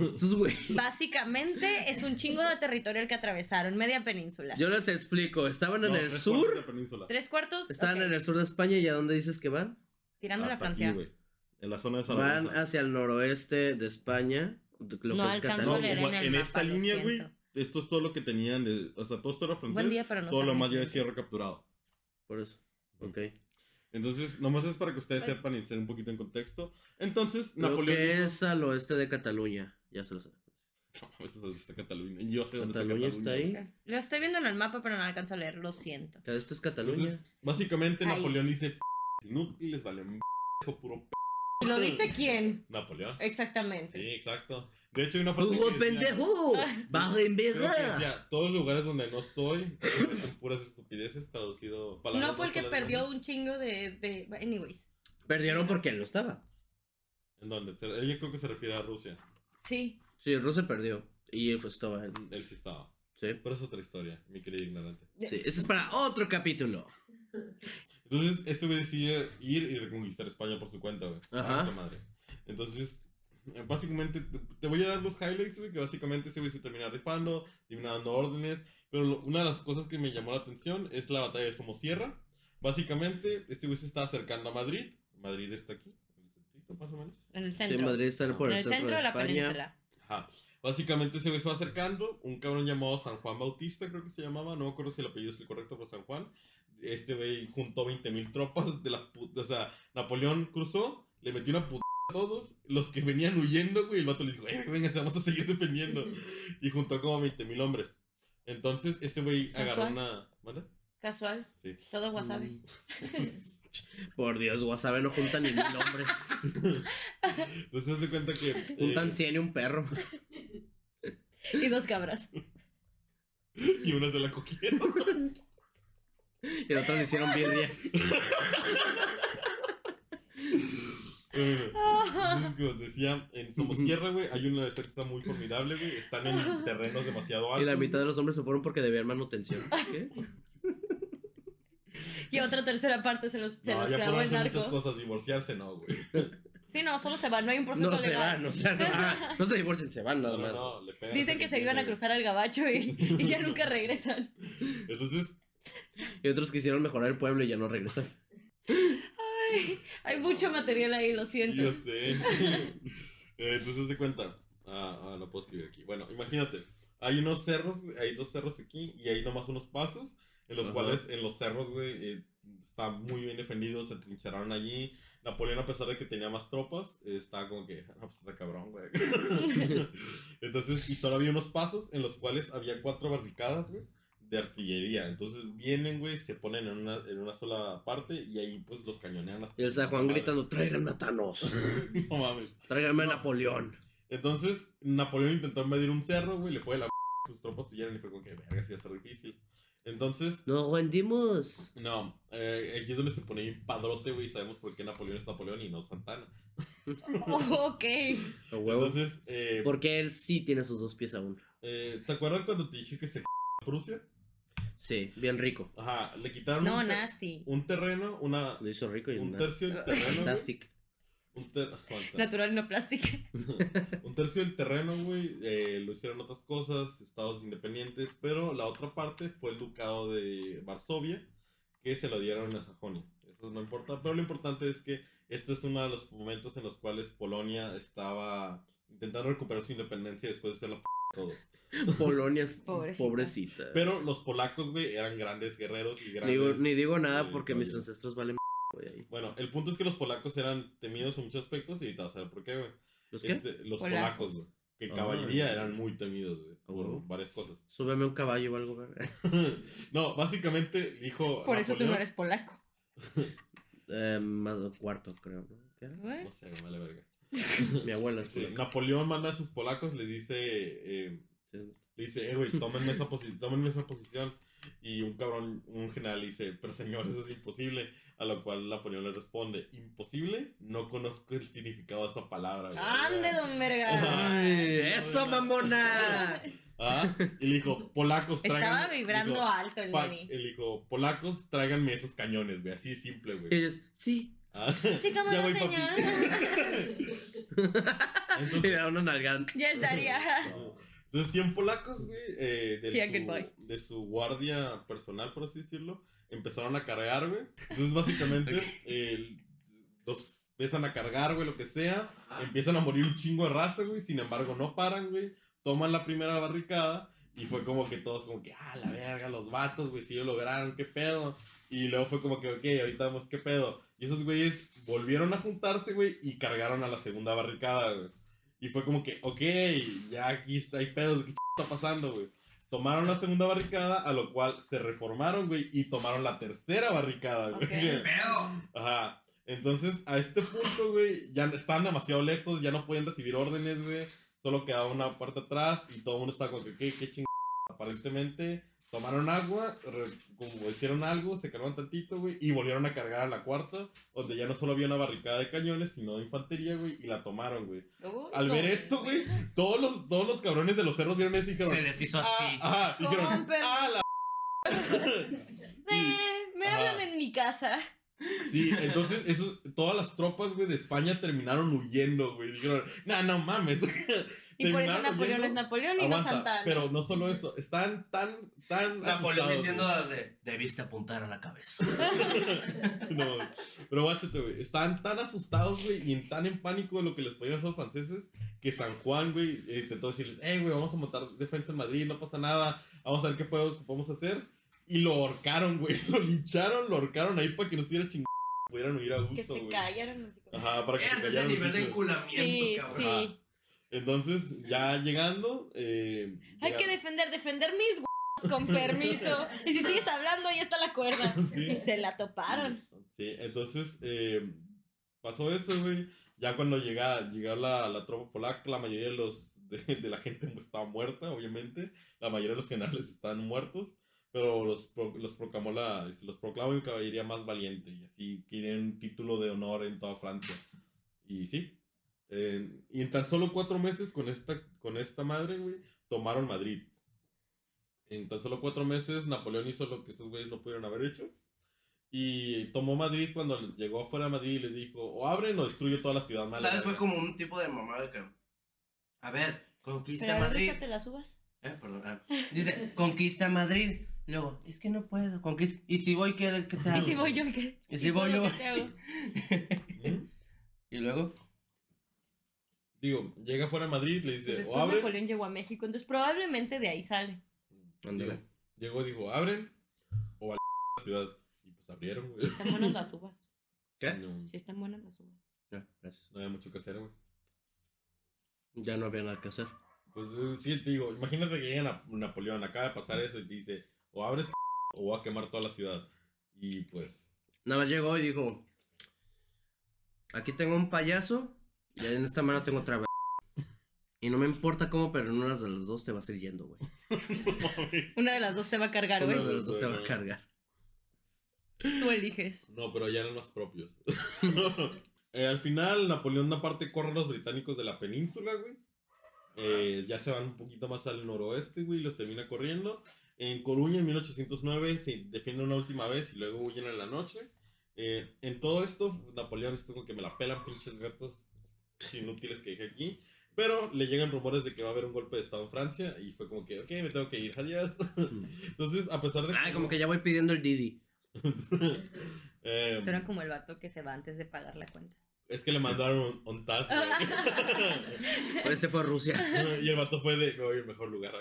Estos güey. Básicamente es un chingo de territorio el que atravesaron, media península. Yo les explico. Estaban en No, el tres sur. cuartos de península. ¿Tres cuartos? Estaban Ok. en el sur de España y ¿a dónde dices que van? Tirando la Hasta aquí, Francia. güey. En la zona de Van Zaragoza. hacia el noroeste de España. Lo que no es alcanzo a Cataluña. leer en el en mapa, esta lo línea, güey. Esto es todo lo que tenían, de- o sea, todo esto era francés. Buen día para no todo lo más ya decía recapturado. Por eso. Ok. Entonces, nomás es para que ustedes sepan y estén un poquito en contexto. Entonces, Lo Napoleón. que es al oeste de Cataluña. Ya se lo sé. No, ¿dónde está Cataluña. Yo sé dónde Cataluña está está Cataluña. ahí. Lo estoy viendo en el mapa, pero no alcanzo a leer, lo siento. Esto es Cataluña. Entonces, básicamente, Ahí. Napoleón dice: "P- inútiles, valen p- puro p. ¿Y lo dice quién? Napoleón. Exactamente. Sí, exacto. De hecho, hay una frase. ¡Hugo pendejo! ¡Baja en verga! todos los lugares donde no estoy son puras estupideces traducido palabras No fue el que perdió un chingo de, de... Anyways. Perdieron porque él no estaba. ¿En dónde? Ella creo que se refiere a Rusia. Sí. Sí, Rusia perdió. Y él pues estaba él. Él sí estaba. Sí. Pero es otra historia, mi querido ignorante. Sí, ese es para otro capítulo. Entonces, este güey decide ir y reconquistar España por su cuenta, güey. Ajá. A esa madre. Entonces, eh, básicamente, te, voy a dar los highlights, güey, que básicamente este güey se termina rifando, termina dando órdenes. Pero lo- una de las cosas que me llamó la atención es la batalla de Somosierra. Básicamente, este güey se está acercando a Madrid. Madrid está aquí, en el centrito, más o menos. En el Sí, centro. Madrid está por en el, el centro, centro de de la España. península. Ajá. Básicamente ese güey se va acercando, un cabrón llamado San Juan Bautista, creo que se llamaba, no me acuerdo si el apellido es el correcto, pero San Juan. Este güey juntó 20.000 tropas de la puta, o sea, Napoleón cruzó, le metió una puta a todos, los que venían huyendo, güey, el vato le dijo, eh, venga, vamos a seguir defendiendo. Y juntó como 20.000 hombres. Entonces, este güey agarró una... ¿Vale? Casual. Sí. Todo wasabi. Mm. Por Dios, Wasabi no juntan ni mil hombres. Entonces se cuenta que... Juntan eh, 100 y un perro. Y dos cabras. y una se la cogieron. Y los otros le hicieron birria. Eh, Entonces, como decía, en Somosierra, güey, hay una defensa muy formidable, güey. Están en terrenos demasiado altos. Y la mitad de los hombres se fueron porque debían manutención. ¿Qué? Y otra tercera parte se los, se No, los ya clavó el hacer muchas narco. cosas, divorciarse no, güey. Sí, no, solo se van, no hay un proceso No se legal. van, o sea, no, ah, no se divorcian, se van nada No, no, más. no, le pegan Dicen que se iban a cruzar al gabacho y, y ya nunca regresan. Entonces, Y otros quisieron mejorar el pueblo y ya no regresan. Ay, hay mucho material ahí, lo siento. yo sé. Eh, Entonces, de cuenta. Ah, ah, no puedo escribir aquí. Bueno, imagínate. Hay unos cerros, hay dos cerros aquí y hay nomás unos pasos en los Ajá. cuales en los cerros, güey, eh, están muy bien defendidos, se trincheraron allí. Napoleón, a pesar de que tenía más tropas, eh, estaba como que, no, pues está cabrón, güey. Entonces, y solo había unos pasos en los cuales había cuatro barricadas, güey, de artillería. Entonces vienen, güey, se ponen en una, en una sola parte y ahí, pues, los cañonean. hasta Y el San Juan madre. gritando, tráiganme a Thanos, no mames. tráiganme a No. Napoleón. Entonces, Napoleón intentó invadir un cerro, güey, le fue de la sus tropas huyeron y fue como que, verga, sí va a estar difícil. Entonces, Nos rendimos. no, eh, aquí es donde se pone bien padrote, güey, y sabemos por qué Napoleón es Napoleón y no Santana. ok. A huevo. Entonces, eh, Porque él sí tiene sus dos pies aún. eh, ¿te acuerdas cuando te dije que se Prusia? Sí, bien rico. Ajá, le quitaron No, un, nasty. un terreno, una, Lo hizo rico y un un tercio del terreno. Fantastic. Un, ter-. Natural, no plástico. Un tercio del terreno, güey, eh, lo hicieron otras cosas, estados independientes, pero la otra parte fue el ducado de Varsovia, que se lo dieron a Sajonia. Eso no importa, pero lo importante es que este es uno de los momentos en los cuales Polonia estaba intentando recuperar su independencia después de ser la p todos. Polonia es Pobrecita. pobrecita. Pero los polacos, güey, eran grandes guerreros y Ni grandes... digo, ni digo nada porque mis ancestros valen güey, ahí. Bueno, el punto es que los polacos eran temidos en muchos aspectos y te vas a ver por qué, güey. ¿Los qué? Este, los Polacos. polacos, güey. Que en Ah. caballería eran muy temidos, güey, por Oh. varias cosas. Súbeme un caballo o algo, güey. no, básicamente dijo. Por eso tú no eres polaco. Eh, más cuarto, creo. ¿no? ¿Qué. No sé, vale verga. Mi abuela es Sí. Napoleón manda a sus polacos, le dice. eh, le dice, eh, güey, tómenme esa, posi- tómenme esa posición. Y un cabrón, un general dice, pero señor, eso es imposible. A lo cual Napoleón le responde, ¿imposible? No conozco el significado de esa palabra. güey". ¡Ande, don verga! ¡Ay, ¡Eso, mamona! Ah, Y le dijo, polacos, traigan. Estaba vibrando dijo, alto el Lenny. Él dijo, polacos, tráiganme esos cañones, güey. Así de simple, Y güey. ellos, sí. Ah, Sí, cómo ya no, voy, papi. señor. Y Entonces, le da una nalgada. Ya estaría. Entonces, 100 polacos, güey, eh, de, su, goodbye. de su guardia personal, por así decirlo, empezaron a cargar, güey. Entonces, básicamente, Ok. eh, los empiezan a cargar, güey, lo que sea. Empiezan a morir un chingo de raza, güey. Sin embargo, no paran, güey. Toman la primera barricada Y fue como que todos como que, ah, la verga, los vatos, güey, si lo lograron, qué pedo. Y luego fue como que, ok, ahorita vemos qué pedo. Y esos güeyes volvieron a juntarse, güey, y cargaron a la segunda barricada, güey. Y fue como que, ok, ya aquí está, hay pedos, ¿qué ch- está pasando, güey? Tomaron la segunda barricada, a lo cual se reformaron, güey, y tomaron la tercera barricada, güey. Ok. Pedo. Ajá. Entonces, a este punto, güey, ya estaban demasiado lejos, ya no podían recibir órdenes, güey. Solo quedaba una puerta atrás y todo el mundo estaba como que, ¿qué, qué ching... Aparentemente, tomaron agua, re- como hicieron algo, se calmaron tantito, güey, y volvieron a cargar a la cuarta, donde ya no solo había una barricada de cañones, sino de infantería, güey, y la tomaron, güey. Uy, Al ver esto, güey, todos los, todos los cabrones de los cerros vieron eso y dijeron, Se les hizo así. ah, ajá, dijeron, ah, la... Me Ajá. hablan en mi casa. Sí, entonces esos, todas las tropas, güey, de España terminaron huyendo, güey. Dijeron, no, no mames. Y por eso Napoleón es Napoleón y no Aguanta, Santana. pero no solo eso, están tan, tan Napoleón asustados, diciéndole, debiste apuntar a la cabeza. No, pero guáchate, güey, están tan asustados, güey, y tan en pánico de lo que les podían hacer los franceses, que San Juan, güey, eh, intentó decirles, hey, güey, vamos a montar defensa en Madrid, no pasa nada, vamos a ver qué podemos hacer. Y lo ahorcaron, güey, lo lincharon, lo ahorcaron ahí para que no estuviera chingado, pudieran huir a que gusto, se güey. callaron así como- Ajá, para que se Ese es el nivel de enculamiento, Sí, cabrón. Sí. Entonces, ya llegando. Eh, Hay llega- que defender, defender mis con permiso. Y si sigues hablando, ya está la cuerda. Sí. Y se la toparon. Sí, entonces eh, pasó eso, güey. Ya cuando llega, llegó la, la tropa polaca, la mayoría de, los, de, de la gente estaba muerta, obviamente. La mayoría de los generales estaban muertos. Pero los, los proclamó la, los proclamó en caballería más valiente. Y así tienen un título de honor en toda Francia. Y sí. Eh, y en tan solo cuatro meses con esta, con esta madre, güey, tomaron Madrid. En tan solo cuatro meses, Napoleón hizo lo que esos güeyes no pudieron haber hecho. Y tomó Madrid cuando llegó afuera de Madrid y les dijo, o abren o destruyo toda la ciudad. Mala ¿Sabes? verga". Fue como un tipo de mamá de que. A ver, conquista Pero a ver, Madrid. déjate las uvas. Eh, perdón. ah. Dice, conquista Madrid. Luego, es que no puedo. Conquista. ¿Y si voy, qué, qué te ¿Y hago? si voy yo qué? ¿Y si voy todo yo? te? ¿Mm? y luego, Digo, llega afuera de Madrid, le dice, o abren. Napoleón llegó a México, entonces probablemente de ahí sale. ándale. Digo, llegó, dijo, abren o a la ciudad. Y pues abrieron, Si güey. están buenas las uvas. ¿Qué? No, Si están buenas las uvas. Ya, gracias. no había mucho que hacer, güey. Ya no había nada que hacer. Pues eh, sí, te digo, imagínate que llega Na- Napoleón, acaba de pasar eso y dice, o abres o voy a quemar toda la ciudad. Y pues, Nada más llegó y dijo: Aquí tengo un payaso y en esta mano tengo otra vez. Y no me importa cómo, pero en una de las dos te vas a ir yendo, güey. Una de las dos te va a cargar, Una güey. de las dos te va a cargar. Tú eliges. No, pero ya eran más propios. Eh, al final, Napoleón aparte corre a los británicos de la península, güey. Eh, ya se van un poquito más al noroeste, güey, y los termina corriendo. En Coruña, en 1809, se defienden una última vez y luego huyen en la noche. Eh, en todo esto, Napoleón estuvo con que me la pelan pinches gatos inútiles que dejé aquí. Pero le llegan rumores de que va a haber un golpe de estado en Francia y fue como que, ok, me tengo que ir, adiós. Entonces, a pesar de Ah, como que ya voy pidiendo el Didi. Eh, Suena como el vato que se va antes de pagar la cuenta. es que le mandaron un task. Pues se fue a Rusia. y el vato fue de, me voy al mejor lugar.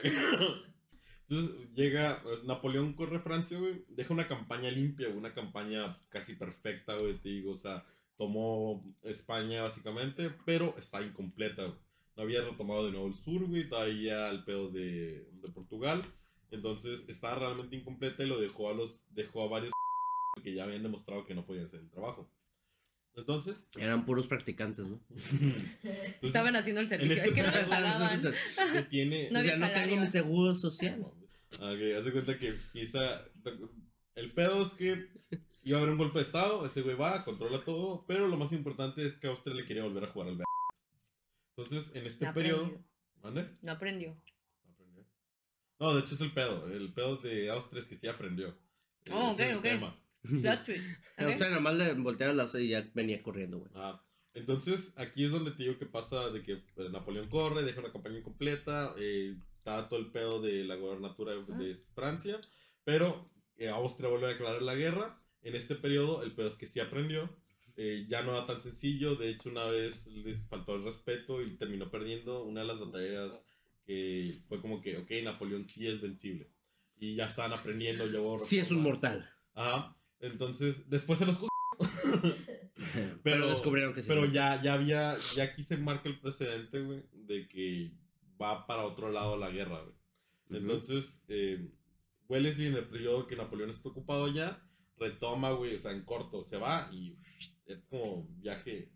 Entonces llega, pues, Napoleón corre a Francia, güey, deja una campaña limpia, una campaña casi perfecta, güey, te digo, o sea, tomó España básicamente, pero está incompleta, güey. No había retomado de nuevo el sur, güey, todavía el pedo de, de Portugal. Entonces estaba realmente incompleta y lo dejó a los, dejó a varios que ya habían demostrado que no podían hacer el trabajo. Entonces, Eran puros practicantes, ¿no? entonces, Estaban haciendo el servicio. este Es que no les pagaban. que tiene, No o sea, no tengo salario. mi seguro social. Ok, hace cuenta que quizá. El pedo es que iba a haber un golpe de estado, ese güey va, controla todo, pero lo más importante es que Austria le quería volver a jugar al ver. Entonces, en este No periodo. aprendió. ¿Mande? No aprendió. No aprendió. No, de hecho es el pedo. El pedo de Austria es que sí aprendió. Oh, Ese es ok, el ok. tema. Plot twist. A ¿ok? usted nomás le volteaba las y ya venía corriendo, güey. Ah, entonces, aquí es donde te digo que pasa de que eh, Napoleón corre, deja una campaña incompleta, eh, está todo el pedo de la gobernatura de, de Francia, pero eh, Austria vuelve a declarar la guerra. En este periodo, el pedo es que sí aprendió, eh, ya no era tan sencillo, de hecho una vez les faltó el respeto y terminó perdiendo una de las batallas que fue como que, ok, Napoleón sí es vencible. Y ya estaban aprendiendo, llevó Sí es un mortal. Ajá. Entonces, después se los juzgó. Pero, descubrieron que sí. Pero ya, ya había, ya aquí se marca el precedente, güey, de que va para otro lado la guerra, güey. Entonces, eh, Wellesley en el periodo que Napoleón está ocupado ya, retoma, güey, o sea, en corto, se va y es como viaje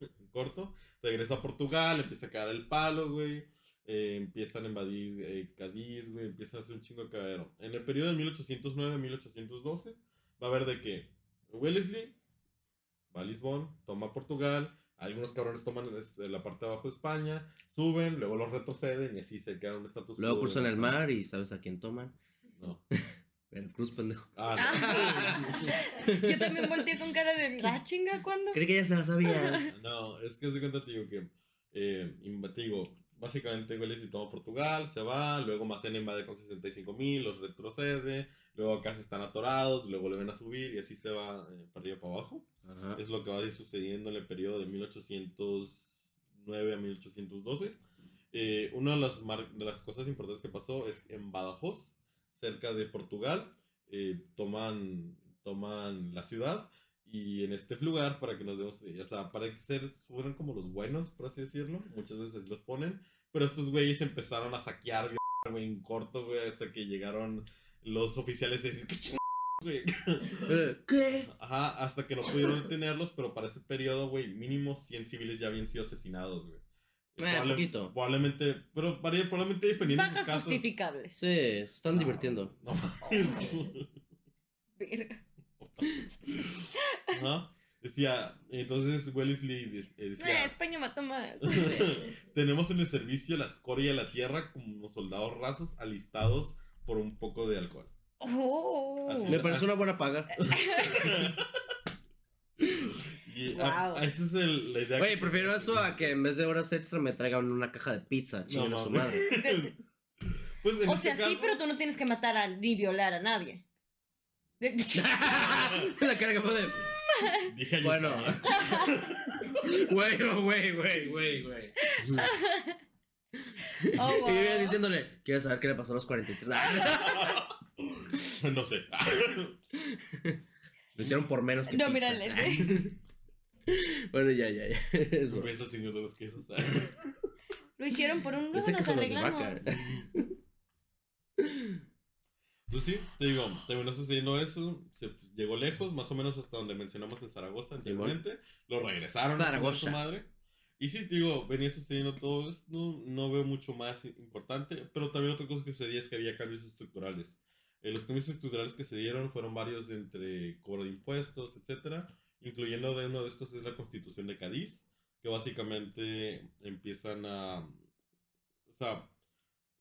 en corto, regresa a Portugal, empieza a caer el palo, güey, eh, empiezan a invadir eh, Cádiz, güey, empiezan a hacer un chingo de cagadero. En el periodo de 1809-1812 va a haber de que Wellesley va a Lisbon, toma Portugal, algunos cabrones toman la parte de abajo de España, suben, luego los retroceden y así se quedan un estatus Luego cruzan el mar y sabes a quién toman. No. Veracruz, pendejo. Ah, Ah. Yo también volteé con cara de, ah, chinga, ¿cuándo? Creí que ya se la sabía. no. no, es que se cuenta, digo que, eh, te digo, básicamente Wellesley toma Portugal, se va, luego Massena invade con 65 mil, los retrocede, luego acá se están atorados, luego le ven a subir y así se va eh, para arriba para abajo. Ajá. Es lo que va a ir sucediendo en el periodo de 1809 a 1812. Eh, una de las, mar- de las cosas importantes que pasó es en Badajoz, cerca de Portugal, eh, toman, toman la ciudad y en este lugar, para que nos demos, eh, o sea, para que ser, fueran como los buenos, por así decirlo, muchas veces los ponen, pero estos güeyes empezaron a saquear, güey, en corto, güey, hasta que llegaron los oficiales y decir, ¿qué ¿Qué? Ajá, hasta que no pudieron detenerlos, pero para ese periodo, güey, mínimo 100 civiles ya habían sido asesinados, güey. Eh, poquito. Probablemente, pero probablemente dependiendo de sus Bajas casos. justificables. Sí, se están divirtiendo. No. Ajá. Decía, entonces Wellesley eh, Eh, decía, España mató más. tenemos en el servicio la escoria de la tierra como soldados rasos alistados por un poco de alcohol. Oh. Así Me parece una buena paga. Y Wow. a- esa es el- la idea. Oye, que- prefiero eso a que en vez de horas extra me traigan una caja de pizza. Chinguen a su madre. Pues en O este sea, sí, pero tú no tienes que matar a, ni violar a nadie. La cara que. Dije yo Bueno. Güey, güey, güey, güey, güey. Oh, Y yo iba diciéndole, ¿quieres saber qué le pasó a los 43? no sé. Lo hicieron por menos que No, pizza. mira. Bueno, ya, ya, ya. Es Un broma. beso al señor de los quesos. Lo hicieron por un que nos arreglamos. Pues sí, te digo, terminó sucediendo eso, se llegó lejos, más o menos hasta donde mencionamos en Zaragoza anteriormente, lo regresaron a Zaragoza. su madre. Y sí, te digo, venía sucediendo todo esto, no, no veo mucho más i- importante, pero también otra cosa que sucedía es que había cambios estructurales. Eh, los cambios estructurales que se dieron fueron varios entre cobro de impuestos, etcétera, incluyendo de uno de estos es la Constitución de Cádiz, que básicamente empiezan a, o sea,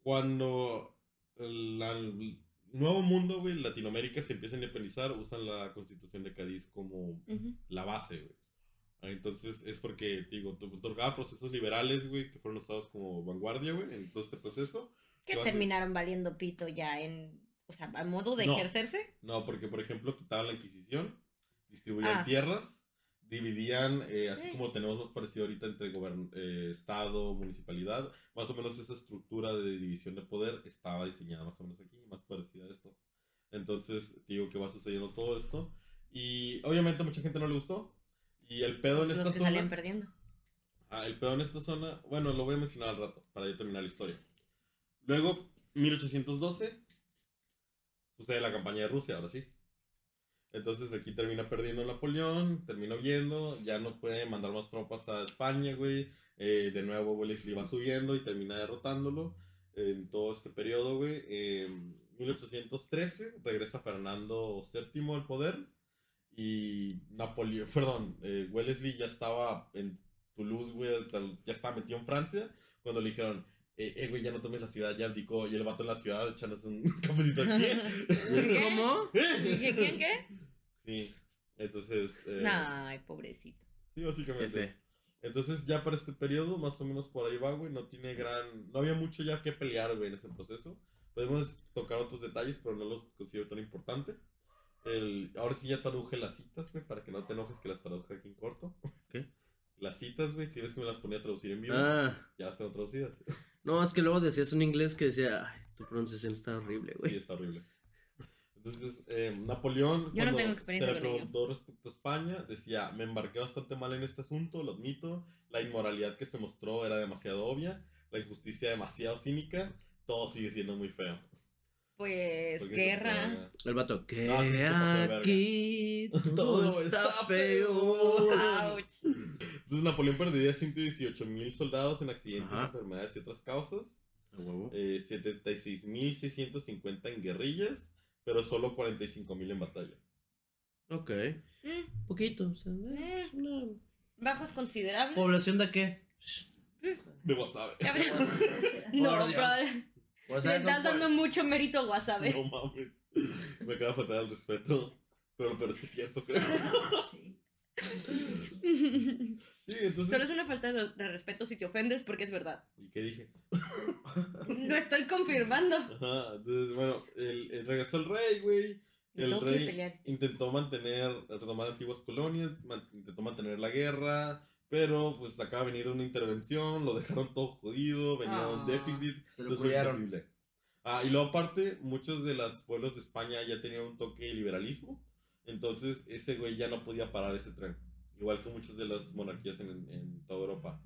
cuando la- el nuevo mundo, güey, Latinoamérica se empieza a independizar, usan la Constitución de Cádiz como Ujú. la base, güey. Ah, Entonces es porque, digo, otorgaba procesos liberales, güey, que fueron usados como vanguardia, güey, en todo este proceso. Que terminaron valiendo pito ya en. O sea, a modo de No. ejercerse. No, porque, por ejemplo, quitaban la Inquisición, distribuían Ah. tierras, dividían, eh, así como tenemos más parecido ahorita entre gobern- eh, Estado, municipalidad, más o menos esa estructura de división de poder estaba diseñada más o menos aquí, más parecida a esto. Entonces, digo que va sucediendo todo esto. Y obviamente mucha gente no le gustó. Y el pedo en esta los que zona... salían perdiendo. Ah, el peor en esta zona, bueno, lo voy a mencionar al rato para ya terminar la historia. Luego, 1812, sucede la campaña de Rusia, ahora sí. Entonces aquí termina perdiendo Napoleón, termina huyendo, ya no puede mandar más tropas a España, güey. Eh, de nuevo, Wellesley va subiendo y termina derrotándolo en todo este periodo, güey. En 1813 regresa Fernando VII al poder y Napoleón, perdón, eh, Wellesley ya estaba en Toulouse, güey, ya estaba metido en Francia, cuando le dijeron, eh, eh, güey, ya no tomes la ciudad, ya abdicó, y el vato en la ciudad echándose un cafecito aquí. ¿Cómo? ¿Qué, ¿Quién qué? Sí, entonces, eh, Ay, pobrecito. sí, básicamente. Entonces, ya para este periodo, más o menos por ahí va, güey, no tiene gran, no había mucho ya que pelear, güey, en ese proceso. Podemos tocar otros detalles, pero no los considero tan importante. El, ahora sí ya traduje las citas, güey, para que no te enojes que las traduje aquí en corto. ¿Qué? Las citas, güey, si ves que me las ponía a traducir en vivo, Ah, ya las tengo traducidas. No, es que luego decías un inglés que decía, ay, tu pronunciación está horrible, Sí, güey. está horrible. Entonces, eh, Napoleón, Yo no cuando tengo experiencia se le con ello. preguntó respecto a España, decía, me embarqué bastante mal en este asunto, lo admito, la inmoralidad que se mostró era demasiado obvia, la injusticia demasiado cínica, todo sigue siendo muy feo. Pues Porque guerra. El vato, que verga. aquí todo, Todo está peor. Ouch. Entonces Napoleón perdería 118 mil soldados en accidentes, Ajá. enfermedades y otras causas, eh, 76.650 en guerrillas, pero solo 45.000 en batalla. Ok. Mm, Poquito. O sea, eh, Eh. una- Bajos considerables. ¿Población de qué? De Wasabe. No, Por Dios. pero O sea, le estás por- dando mucho mérito a Wasabe. No mames. Me acaba de faltar el respeto. Pero, pero es que es cierto, creo. Sí. Sí, entonces. Solo es una falta de, de respeto si te ofendes porque es verdad. ¿Y qué dije? Lo estoy confirmando. Ajá, entonces, bueno, el, el- regresó el rey, güey. El rey intentó mantener, retomar antiguas colonias, man- intentó mantener la guerra, pero pues acaba de venir una intervención, lo dejaron todo jodido, venía Ah. un déficit, Se lo imposible. Ah, y luego aparte, muchos de los pueblos de España ya tenían un toque de liberalismo, entonces ese güey ya no podía parar ese tren, igual que muchas de las monarquías en, en toda Europa.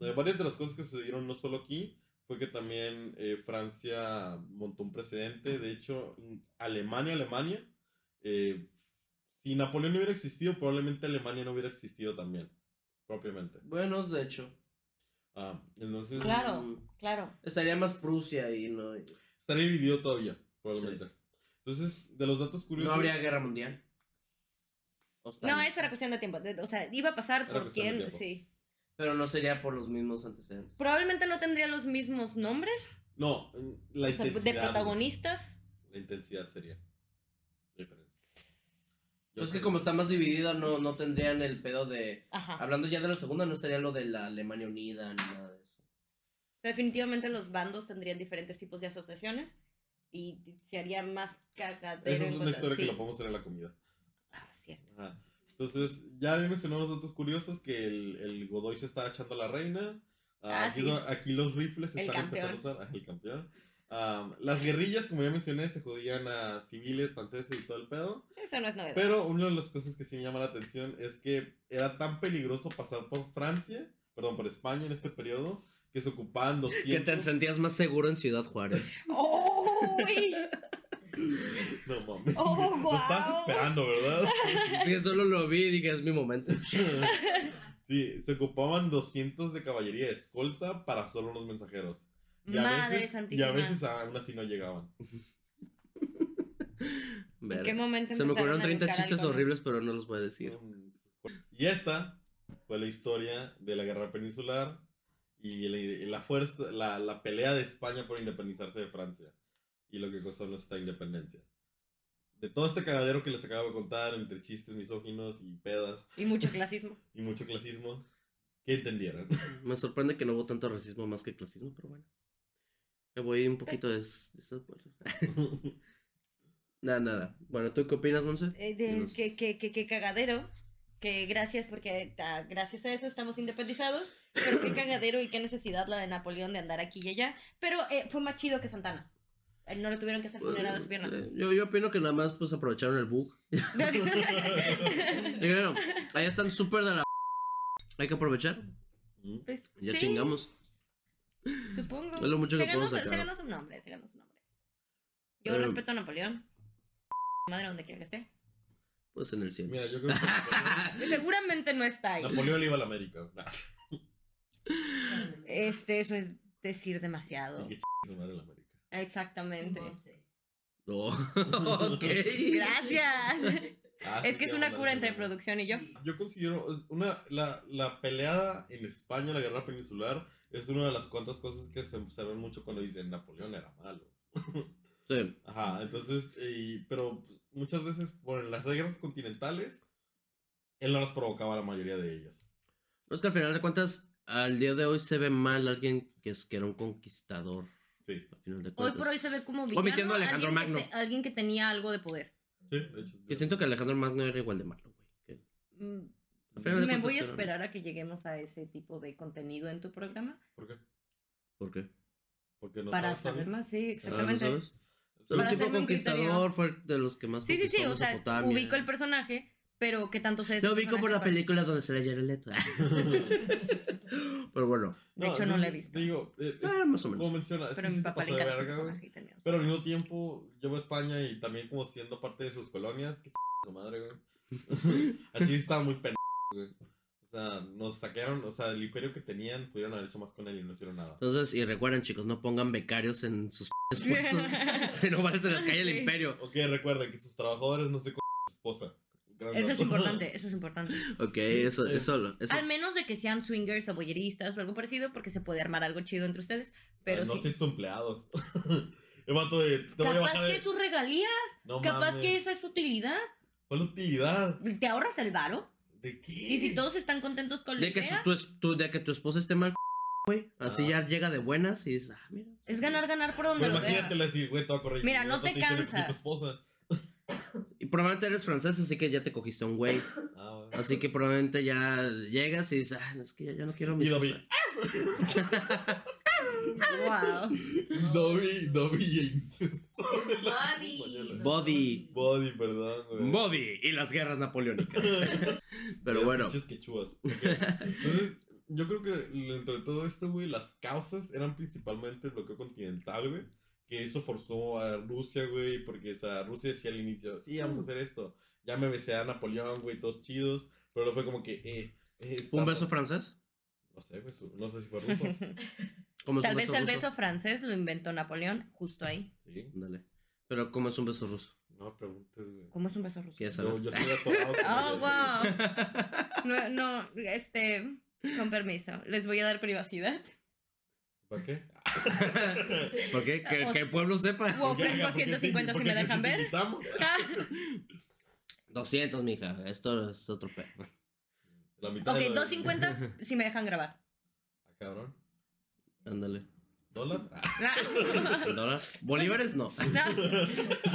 Eh, varias de las cosas que sucedieron no solo aquí, fue que también eh, Francia montó un precedente, de hecho, Alemania, Alemania, eh, si Napoleón no hubiera existido, probablemente Alemania no hubiera existido también, propiamente. Bueno, de hecho. Ah, entonces Claro, Mm, claro. Estaría más Prusia ahí, ¿no? estaría dividido todavía, probablemente. Entonces, de los datos curiosos... No habría guerra mundial. No, eso era cuestión de tiempo. de- O sea, iba a pasar Era por quién, sí. Pero no sería por los mismos antecedentes. Probablemente no tendría los mismos nombres No, la o sea, intensidad. de protagonistas. La intensidad sería diferente. Yo Pues es que como está más dividida, no, no tendrían el pedo de... Ajá. Hablando ya de la segunda, no estaría lo de la Alemania Unida ni nada de eso. O sea, definitivamente los bandos tendrían diferentes tipos de asociaciones y se haría más cagadero. Esa es una historia que la podemos tener en la comida. Ajá. Entonces, ya había mencionado los datos curiosos que el, el Godoy se está echando a la reina. Ah, Ah, aquí, sí. aquí los rifles se El están campeón. empezando a usar. Ah, el campeón. Ah, las guerrillas, como ya mencioné, se jodían a civiles, franceses y todo el pedo. Eso no es novedad. Pero una de las cosas que sí me llama la atención es que era tan peligroso pasar por Francia, perdón, por España en este periodo, que se ocupaban 200... Que te sentías más seguro en Ciudad Juárez. ¡Uy! No mames. ¡Oh, Lo estabas esperando, ¿verdad? sí, solo lo vi y dije, es mi momento. Sí, se ocupaban 200 de caballería de escolta para solo los mensajeros. Y a Madre veces, santísima. Y a veces aún así no llegaban. ¿En Verga. qué momento Se me ocurrieron empezaron a 30 educar chistes horribles, pero no los voy a decir. Y esta fue la historia de la guerra peninsular y la, y la fuerza, la, la pelea de España por independizarse de Francia y lo que costó nuestra independencia. De todo este cagadero que les acabo de contar, entre chistes misóginos y pedas Y mucho clasismo. y mucho clasismo, ¿qué entendieron? Me sorprende que no hubo tanto racismo más que clasismo, pero bueno. Me voy un poquito des- desacuerdo. Nada, nada. Bueno, ¿tú qué opinas, Monse? Eh, que, que, que, que cagadero. Que gracias, porque gracias a eso estamos independizados. Pero qué cagadero y qué necesidad la de Napoleón de andar aquí y allá. Pero eh, fue más chido que Santana. No le tuvieron que hacer funeral a su pierna. Eh, Yo, yo opino que nada más pues aprovecharon el bug. Dijeron, ahí están súper de la... Hay que aprovechar. Pues, Ya sí, chingamos. Supongo. Es lo mucho se que ganó, podemos sacar. se ganó su nombre, se ganó su nombre. Yo Pero- respeto a Napoleón. Madre donde quiera que esté. Pues en el cielo. Mira, yo creo que Napoleón, Seguramente no está ahí. Napoleón le iba a la América. Nah, Este, eso es decir demasiado. y que ch- su madre la América. Exactamente. Monse. Oh, ok. Gracias. Ah, Es que es una cura entre producción y yo. Yo considero una la, la peleada en España, la guerra peninsular, es una de las cuantas cosas que se observan mucho cuando dicen Napoleón era malo. Sí. Ajá, entonces, y- pero muchas veces por las guerras continentales, él no las provocaba la mayoría de ellas. No es que al final de cuentas, al día de hoy se ve mal alguien que, es, que era un conquistador. Sí, Al final de Hoy cuentas. por hoy se ve como villano. Omitiendo a Alejandro alguien que Magno. te- alguien que tenía algo de poder. sí, de hecho. Que siento que Alejandro Magno era igual de malo, güey. Que- Mm, al final de Me cuentas voy a era- esperar a que lleguemos a ese tipo de contenido en tu programa. ¿Por qué? ¿Por qué? Porque no para sabes saber más, sí, Ah, ¿no exactamente. sabes? Para El tipo hacerme un conquistador criterio. fue de los que más Sí, sí, sí, conquistó o sea, Mesopotamia. ubico el personaje, pero que tanto se Lo ubico por la película donde se le Jared Leto. Pero bueno, De hecho, no la he visto. Digo, eh, es- ah, más o como menos. Pero mi papá le encanta verga, personaje Pero al mismo tiempo, yo voy a España y también como siendo parte de sus colonias, que su madre, güey. Allí estaba muy pendejo, güey. O sea, nos saquearon, o sea, el imperio que tenían, pudieron haber hecho más con él y no hicieron nada. Entonces, y recuerden, chicos, no pongan becarios en sus puestos. si no, se les cae el imperio. Ok, recuerden que sus trabajadores no se con su esposa. Eso es importante, eso es importante. Ok, eso, eso, lo- eso. Al menos de que sean swingers o boyeristas o algo parecido, porque se puede armar algo chido entre ustedes. Pero Ah, no sí. seas tu empleado. El vato de. Te voy a Capaz bajar que de- es sus regalías, No capaz mames. que esa es su utilidad. ¿Cuál utilidad? Te ahorras el varo. ¿De qué? Y si todos están contentos con la De que, idea, tu, tu- de que tu esposa esté mal, güey. Así Ah. ya llega de buenas y dices, ah, mira. es ganar, ganar por donde Güey, lo veas. imagínate decir, güey, te voy a corregir. Mira, no el te dice, "Me cogí cansas". tu esposa. Y probablemente eres francés, así que ya te cogiste un güey. Ah, bueno. Así que probablemente ya llegas y dices, ah, es que ya, ya no quiero a mi Y esposa. Wow. Dobby, Dobby y el incesto. Body. Body. Body, perdón, güey. Body y las guerras napoleónicas. Pero bueno. Pinches quechuas. Ok. Entonces, yo creo que dentro de todo esto, güey, las causas eran principalmente el bloqueo continental, güey. Que eso forzó a Rusia, güey, porque o sea, Rusia decía al inicio, sí, vamos a hacer esto. Ya me besé a Napoleón, güey, todos chidos. Pero luego fue como que, eh, eh, ¿Un beso francés? No sé, güey, no sé si fue ruso. ¿Cómo es Tal vez el ruso? beso francés lo inventó Napoleón, justo ahí. Sí, Ándale. Pero ¿cómo es un beso ruso? no preguntes, güey. ¿Cómo es un beso ruso? ¿Quieres Yo, saber? yo estoy atorado. Oh, wow. No, no, este, con permiso, les voy a dar privacidad. ¿Para qué? ¿Por qué? Que, O- que el pueblo sepa. o ofrezco ¿Por qué 150 te- si me dejan ver. invitamos? 200, mija. Esto es otro pedo. La mitad ok, de la- 250 si me dejan grabar. Ah, cabrón. Ándale. ¿Dólar? Ah. ¿Dólar? Bolívares no.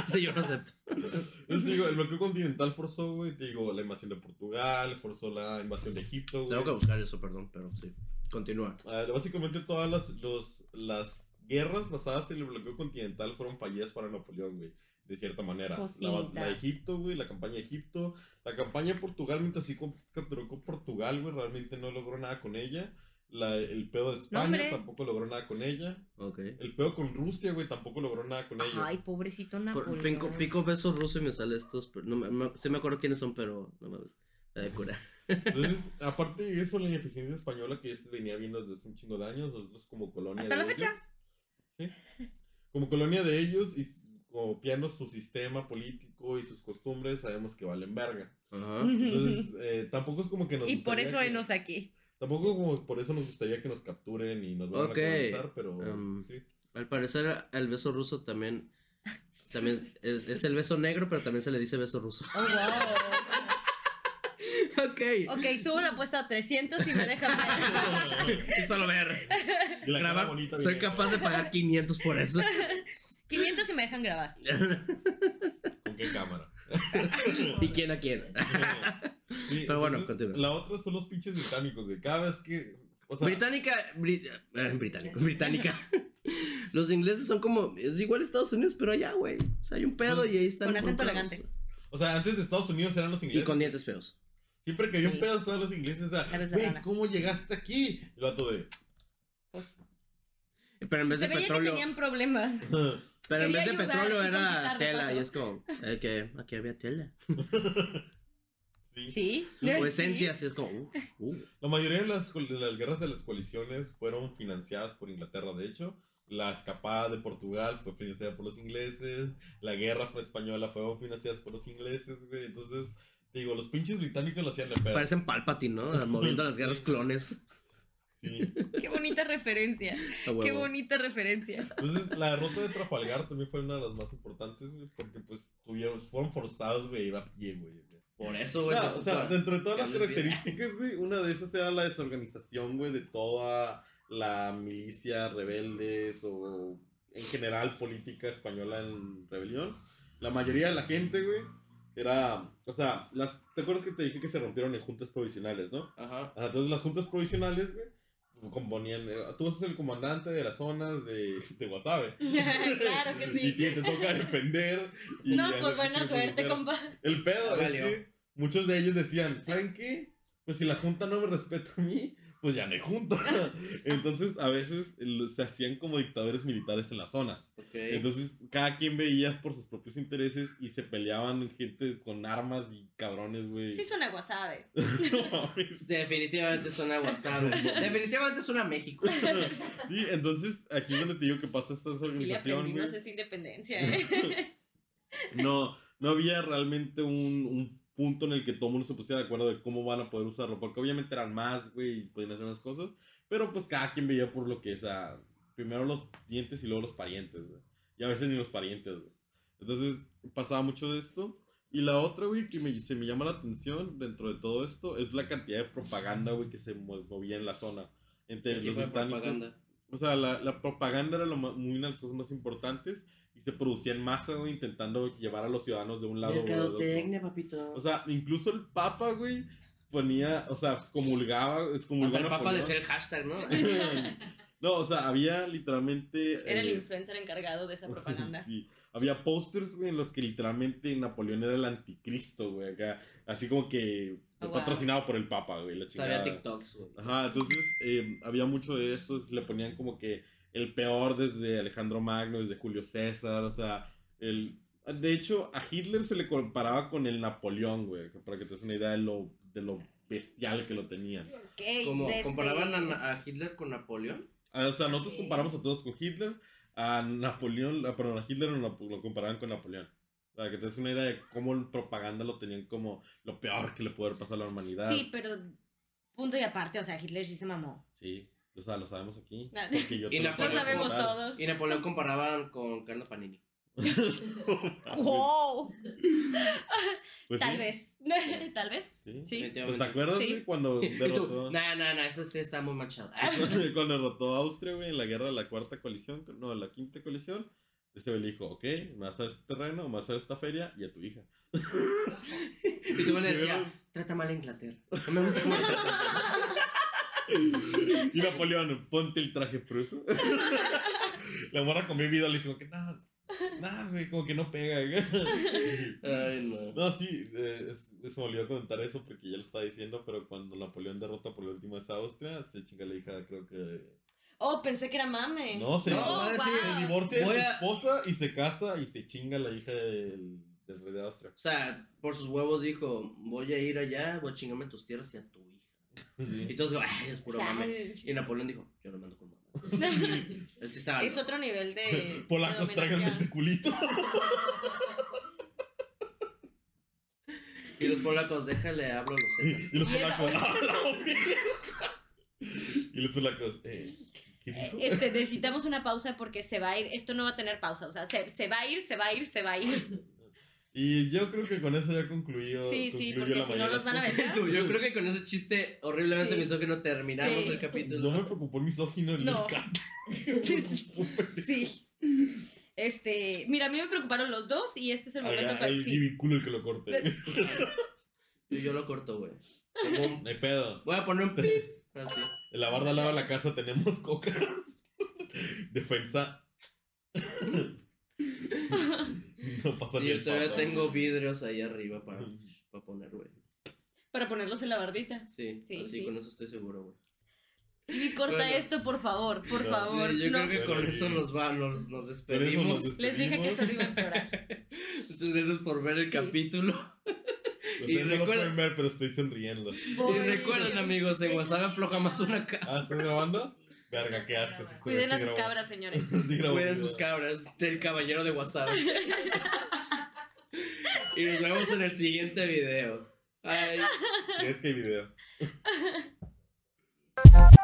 sí, yo no acepto. Entonces, digo, el bloqueo continental forzó, güey, te digo, la invasión de Portugal, forzó la invasión de Egipto, güey. Tengo que buscar eso, perdón, pero sí. Continúa. Básicamente todas las, los, las guerras basadas en el bloqueo continental fueron fallidas para Napoleón, güey. De cierta manera. La, la de Egipto, güey, la campaña de Egipto. La campaña de Portugal, mientras sí capturó con Portugal, güey, realmente no logró nada con ella. La, el pedo de España tampoco logró nada con ella. Ok. El pedo con Rusia, güey, tampoco logró nada con ella. Ay, pobrecito Por- Napoleón. pico, pico beso ruso y me sale estos. Pero no me, me- sí me acuerdo quiénes son, pero no mames. La de cura. Entonces, aparte de eso, la ineficiencia española que ya se venía viendo desde hace un chingo de años, nosotros como colonia Hasta de la fecha. ellos, ¿sí? Como colonia de ellos y copiando su sistema político y sus costumbres, sabemos que valen verga. Ajá. Entonces, eh, tampoco es como que nos y por eso que- enos aquí. Tampoco como por eso nos gustaría que nos capturen y nos vayan Ok, a colonizar, pero um, sí. Al parecer, el beso ruso también. También es, es el beso negro, pero también se le dice beso ruso. Oh, wow. Ok. Ok, subo la apuesta a 300 y me dejan ver. Solo ver. Y la Grabar. bonita Soy capaz de pagar 500 por eso. 500 y me dejan grabar. ¿Con qué cámara? ¿Y quién a quién? Sí, Pero bueno, entonces, continúa. La otra son los pinches británicos, de cada vez que... O sea, Británica. Bri- eh, británico, británica. Los ingleses son como. Es igual Estados Unidos, pero allá, güey. O sea, hay un pedo y ahí están. Con acento elegante. o sea, antes de Estados Unidos eran los Y ingleses. con dientes feos. Siempre que había Sí. un pedo estaban los ingleses, o sea, güey. ¿cómo llegaste aquí? El vato de, Pero en vez Se de veía que petróleo. tenían problemas. Pero en vez de petróleo era de tela. Y es como. eh, que aquí había tela. sí. Sí. O Sí. esencia, así es como. uh, uh. La mayoría de las, de las guerras de las coaliciones fueron financiadas por Inglaterra, de hecho. La escapada de Portugal fue financiada por los ingleses. La guerra española fue financiada por los ingleses, güey. Entonces, digo, los pinches británicos lo hacían de pedo. Parecen Palpatine, ¿no? Moviendo las guerras clones. Sí. Qué bonita referencia. Qué bonita referencia. Entonces, la derrota de Trafalgar también fue una de las más importantes, güey. Porque, pues, tuvieron, fueron forzados, güey, a ir a pie, güey. Por eso, güey. O sea, dentro de todas las características, güey, una de esas era la desorganización, güey, de toda la milicia, rebeldes o en general política española en rebelión. La mayoría de la gente, güey, era, o sea, las, ¿te acuerdas que te dije que se rompieron en juntas provisionales, no? Ajá. Ajá, entonces las juntas provisionales, güey, componían, eh, tú vas a ser el comandante de las zonas de, de Wasabe. claro que Y sí. te, te toca defender. y No, pues buena suerte, compa. El pedo Ya es que muchos de ellos decían, ¿saben qué? Pues si la junta no me respeta a mí, pues ya no hay junta. Entonces a veces se hacían como dictadores militares en las zonas. Entonces cada quien veía por sus propios intereses y se peleaban gente con armas y cabrones, güey. Sí. No mames. Definitivamente suena WhatsApp. Definitivamente suena México. Sí, entonces aquí es donde te digo que pasa esta Sí le organización, güey. esa independencia, ¿eh? No, no había realmente un, un punto en el que todo el mundo se pusiera de acuerdo de cómo van a poder usarlo, porque obviamente eran más, güey, y podían hacer más cosas, pero pues cada quien veía por lo que es, a, primero los dientes y luego los parientes, güey, y a veces ni los parientes, güey. Entonces pasaba mucho de esto. Y la otra, güey, que me, se me llama la atención dentro de todo esto es la cantidad de propaganda, güey, que se mo- movía en la zona. Entre ¿Qué los británicos. propaganda? O sea, la, la propaganda era lo una de las cosas más importantes y se producía en masa, güey, intentando llevar a los ciudadanos de un lado a otro. Mercadotecnia, papito. O sea, incluso el Papa, güey, ponía, o sea, excomulgaba, Hasta excomulgaba el a papa de ser hashtag, ¿no? no, o sea, había literalmente... Era el eh, influencer encargado de esa propaganda. sí, había pósters, güey, en los que literalmente Napoleón era el anticristo, güey, acá, así como que Oh, wow. patrocinado por el Papa, güey, la Había chingada. TikToks, güey. Ajá, entonces eh, había mucho de estos, le ponían como que el peor desde Alejandro Magno, desde Julio César, o sea, el... De hecho, a Hitler se le comparaba con el Napoleón, güey, para que te des una idea de lo, de lo bestial que lo tenían. Ok, Como desde- comparaban a, a Hitler con Napoleón. Ah, O sea, nosotros comparamos a todos con Hitler, a Napoleón, perdón, a Hitler lo, lo comparaban con Napoleón. Para que te des una idea de cómo en propaganda lo tenían como lo peor que le puede haber pasado a la humanidad. Sí, pero punto y aparte, o sea, Hitler sí se mamó. Sí, o sea, lo sabemos aquí. Ah. porque yo Y Napoleón Lo sabemos todos. Y Napoleón comparaban con Carlos Panini. ¡Wow! Pues Tal sí, vez. Tal vez. Sí. Sí. Pues. ¿Te acuerdas, Sí. güey, cuando derrotó, nah, nah, nah, eso sí está muy manchado. cuando derrotó a Austria, güey, en la guerra de la cuarta coalición, no, la quinta coalición? Este güey le dijo, ok, me vas a dar este terreno, me vas a dar esta feria y a tu hija. Y tú le decías, trata mal a Inglaterra. No me gusta cómo. Y Napoleón, ponte el traje pruso. La morra con vida le dice, que nada, nada, güey, como que no pega. güey". Ay, no. No, sí, eh, se me olvidó comentar eso porque ya lo estaba diciendo, pero cuando Napoleón derrota por la última vez a Austria, se chinga la hija, creo que Oh, pensé que era mame. No, se, No, divorcia de su a- esposa y se casa y se chinga la hija del, del rey de Austria. O sea, por sus huevos dijo, voy a ir allá, voy a chingarme tus tierras y a tu hija. Sí. Y todos digo, ay, es puro mame. Ay, Y Napoleón dijo, yo no mando con mamá. Él sí estaba. Es otro nivel de. Polacos, de tráiganme ese culito. Y los polacos, déjale, hablo los zetas. Y los polacos. Y los polacos, eh. Este, necesitamos una pausa porque se va a ir. Esto no va a tener pausa. O sea, se, se va a ir, se va a ir, se va a ir. Y yo creo que con eso ya concluyó. Sí, sí, concluyó porque la si no los van a de. Tú, yo creo que con ese chiste horriblemente Sí. misógino terminamos Sí. el capítulo. No me preocupó el misógino el No. Sí. Este, mira, a mí me preocuparon los dos y este es el momento Haga para. el Sí. ridículo el que lo corte. Y yo lo corto, güey. Hay pedo. Voy a poner un pip. Así. En la barda al lado de la casa tenemos cocas. Defensa. No pasa Sí, yo todavía tengo vidrios ahí arriba para, para poner, güey. Para ponerlos en la bardita. Sí, Sí, así sí. con eso estoy seguro, güey. Y corta Bueno. esto, por favor, por No, favor. Sí, yo no. creo que con eso nos va, nos, nos despedimos. Les dije que solo iba a empeorar. Muchas gracias por ver el Sí. capítulo. Ustedes Y no lo pueden ver, pero estoy sonriendo. Y recuerden, amigos, en WhatsApp afloja más una cara. Ah, ¿estás grabando? Verga, qué asco. Cuiden a sus grabando. cabras, señores. Sí, Cuiden sus cabras del caballero de WhatsApp. y nos vemos en el siguiente video. Bye. Sí, Es que hay video.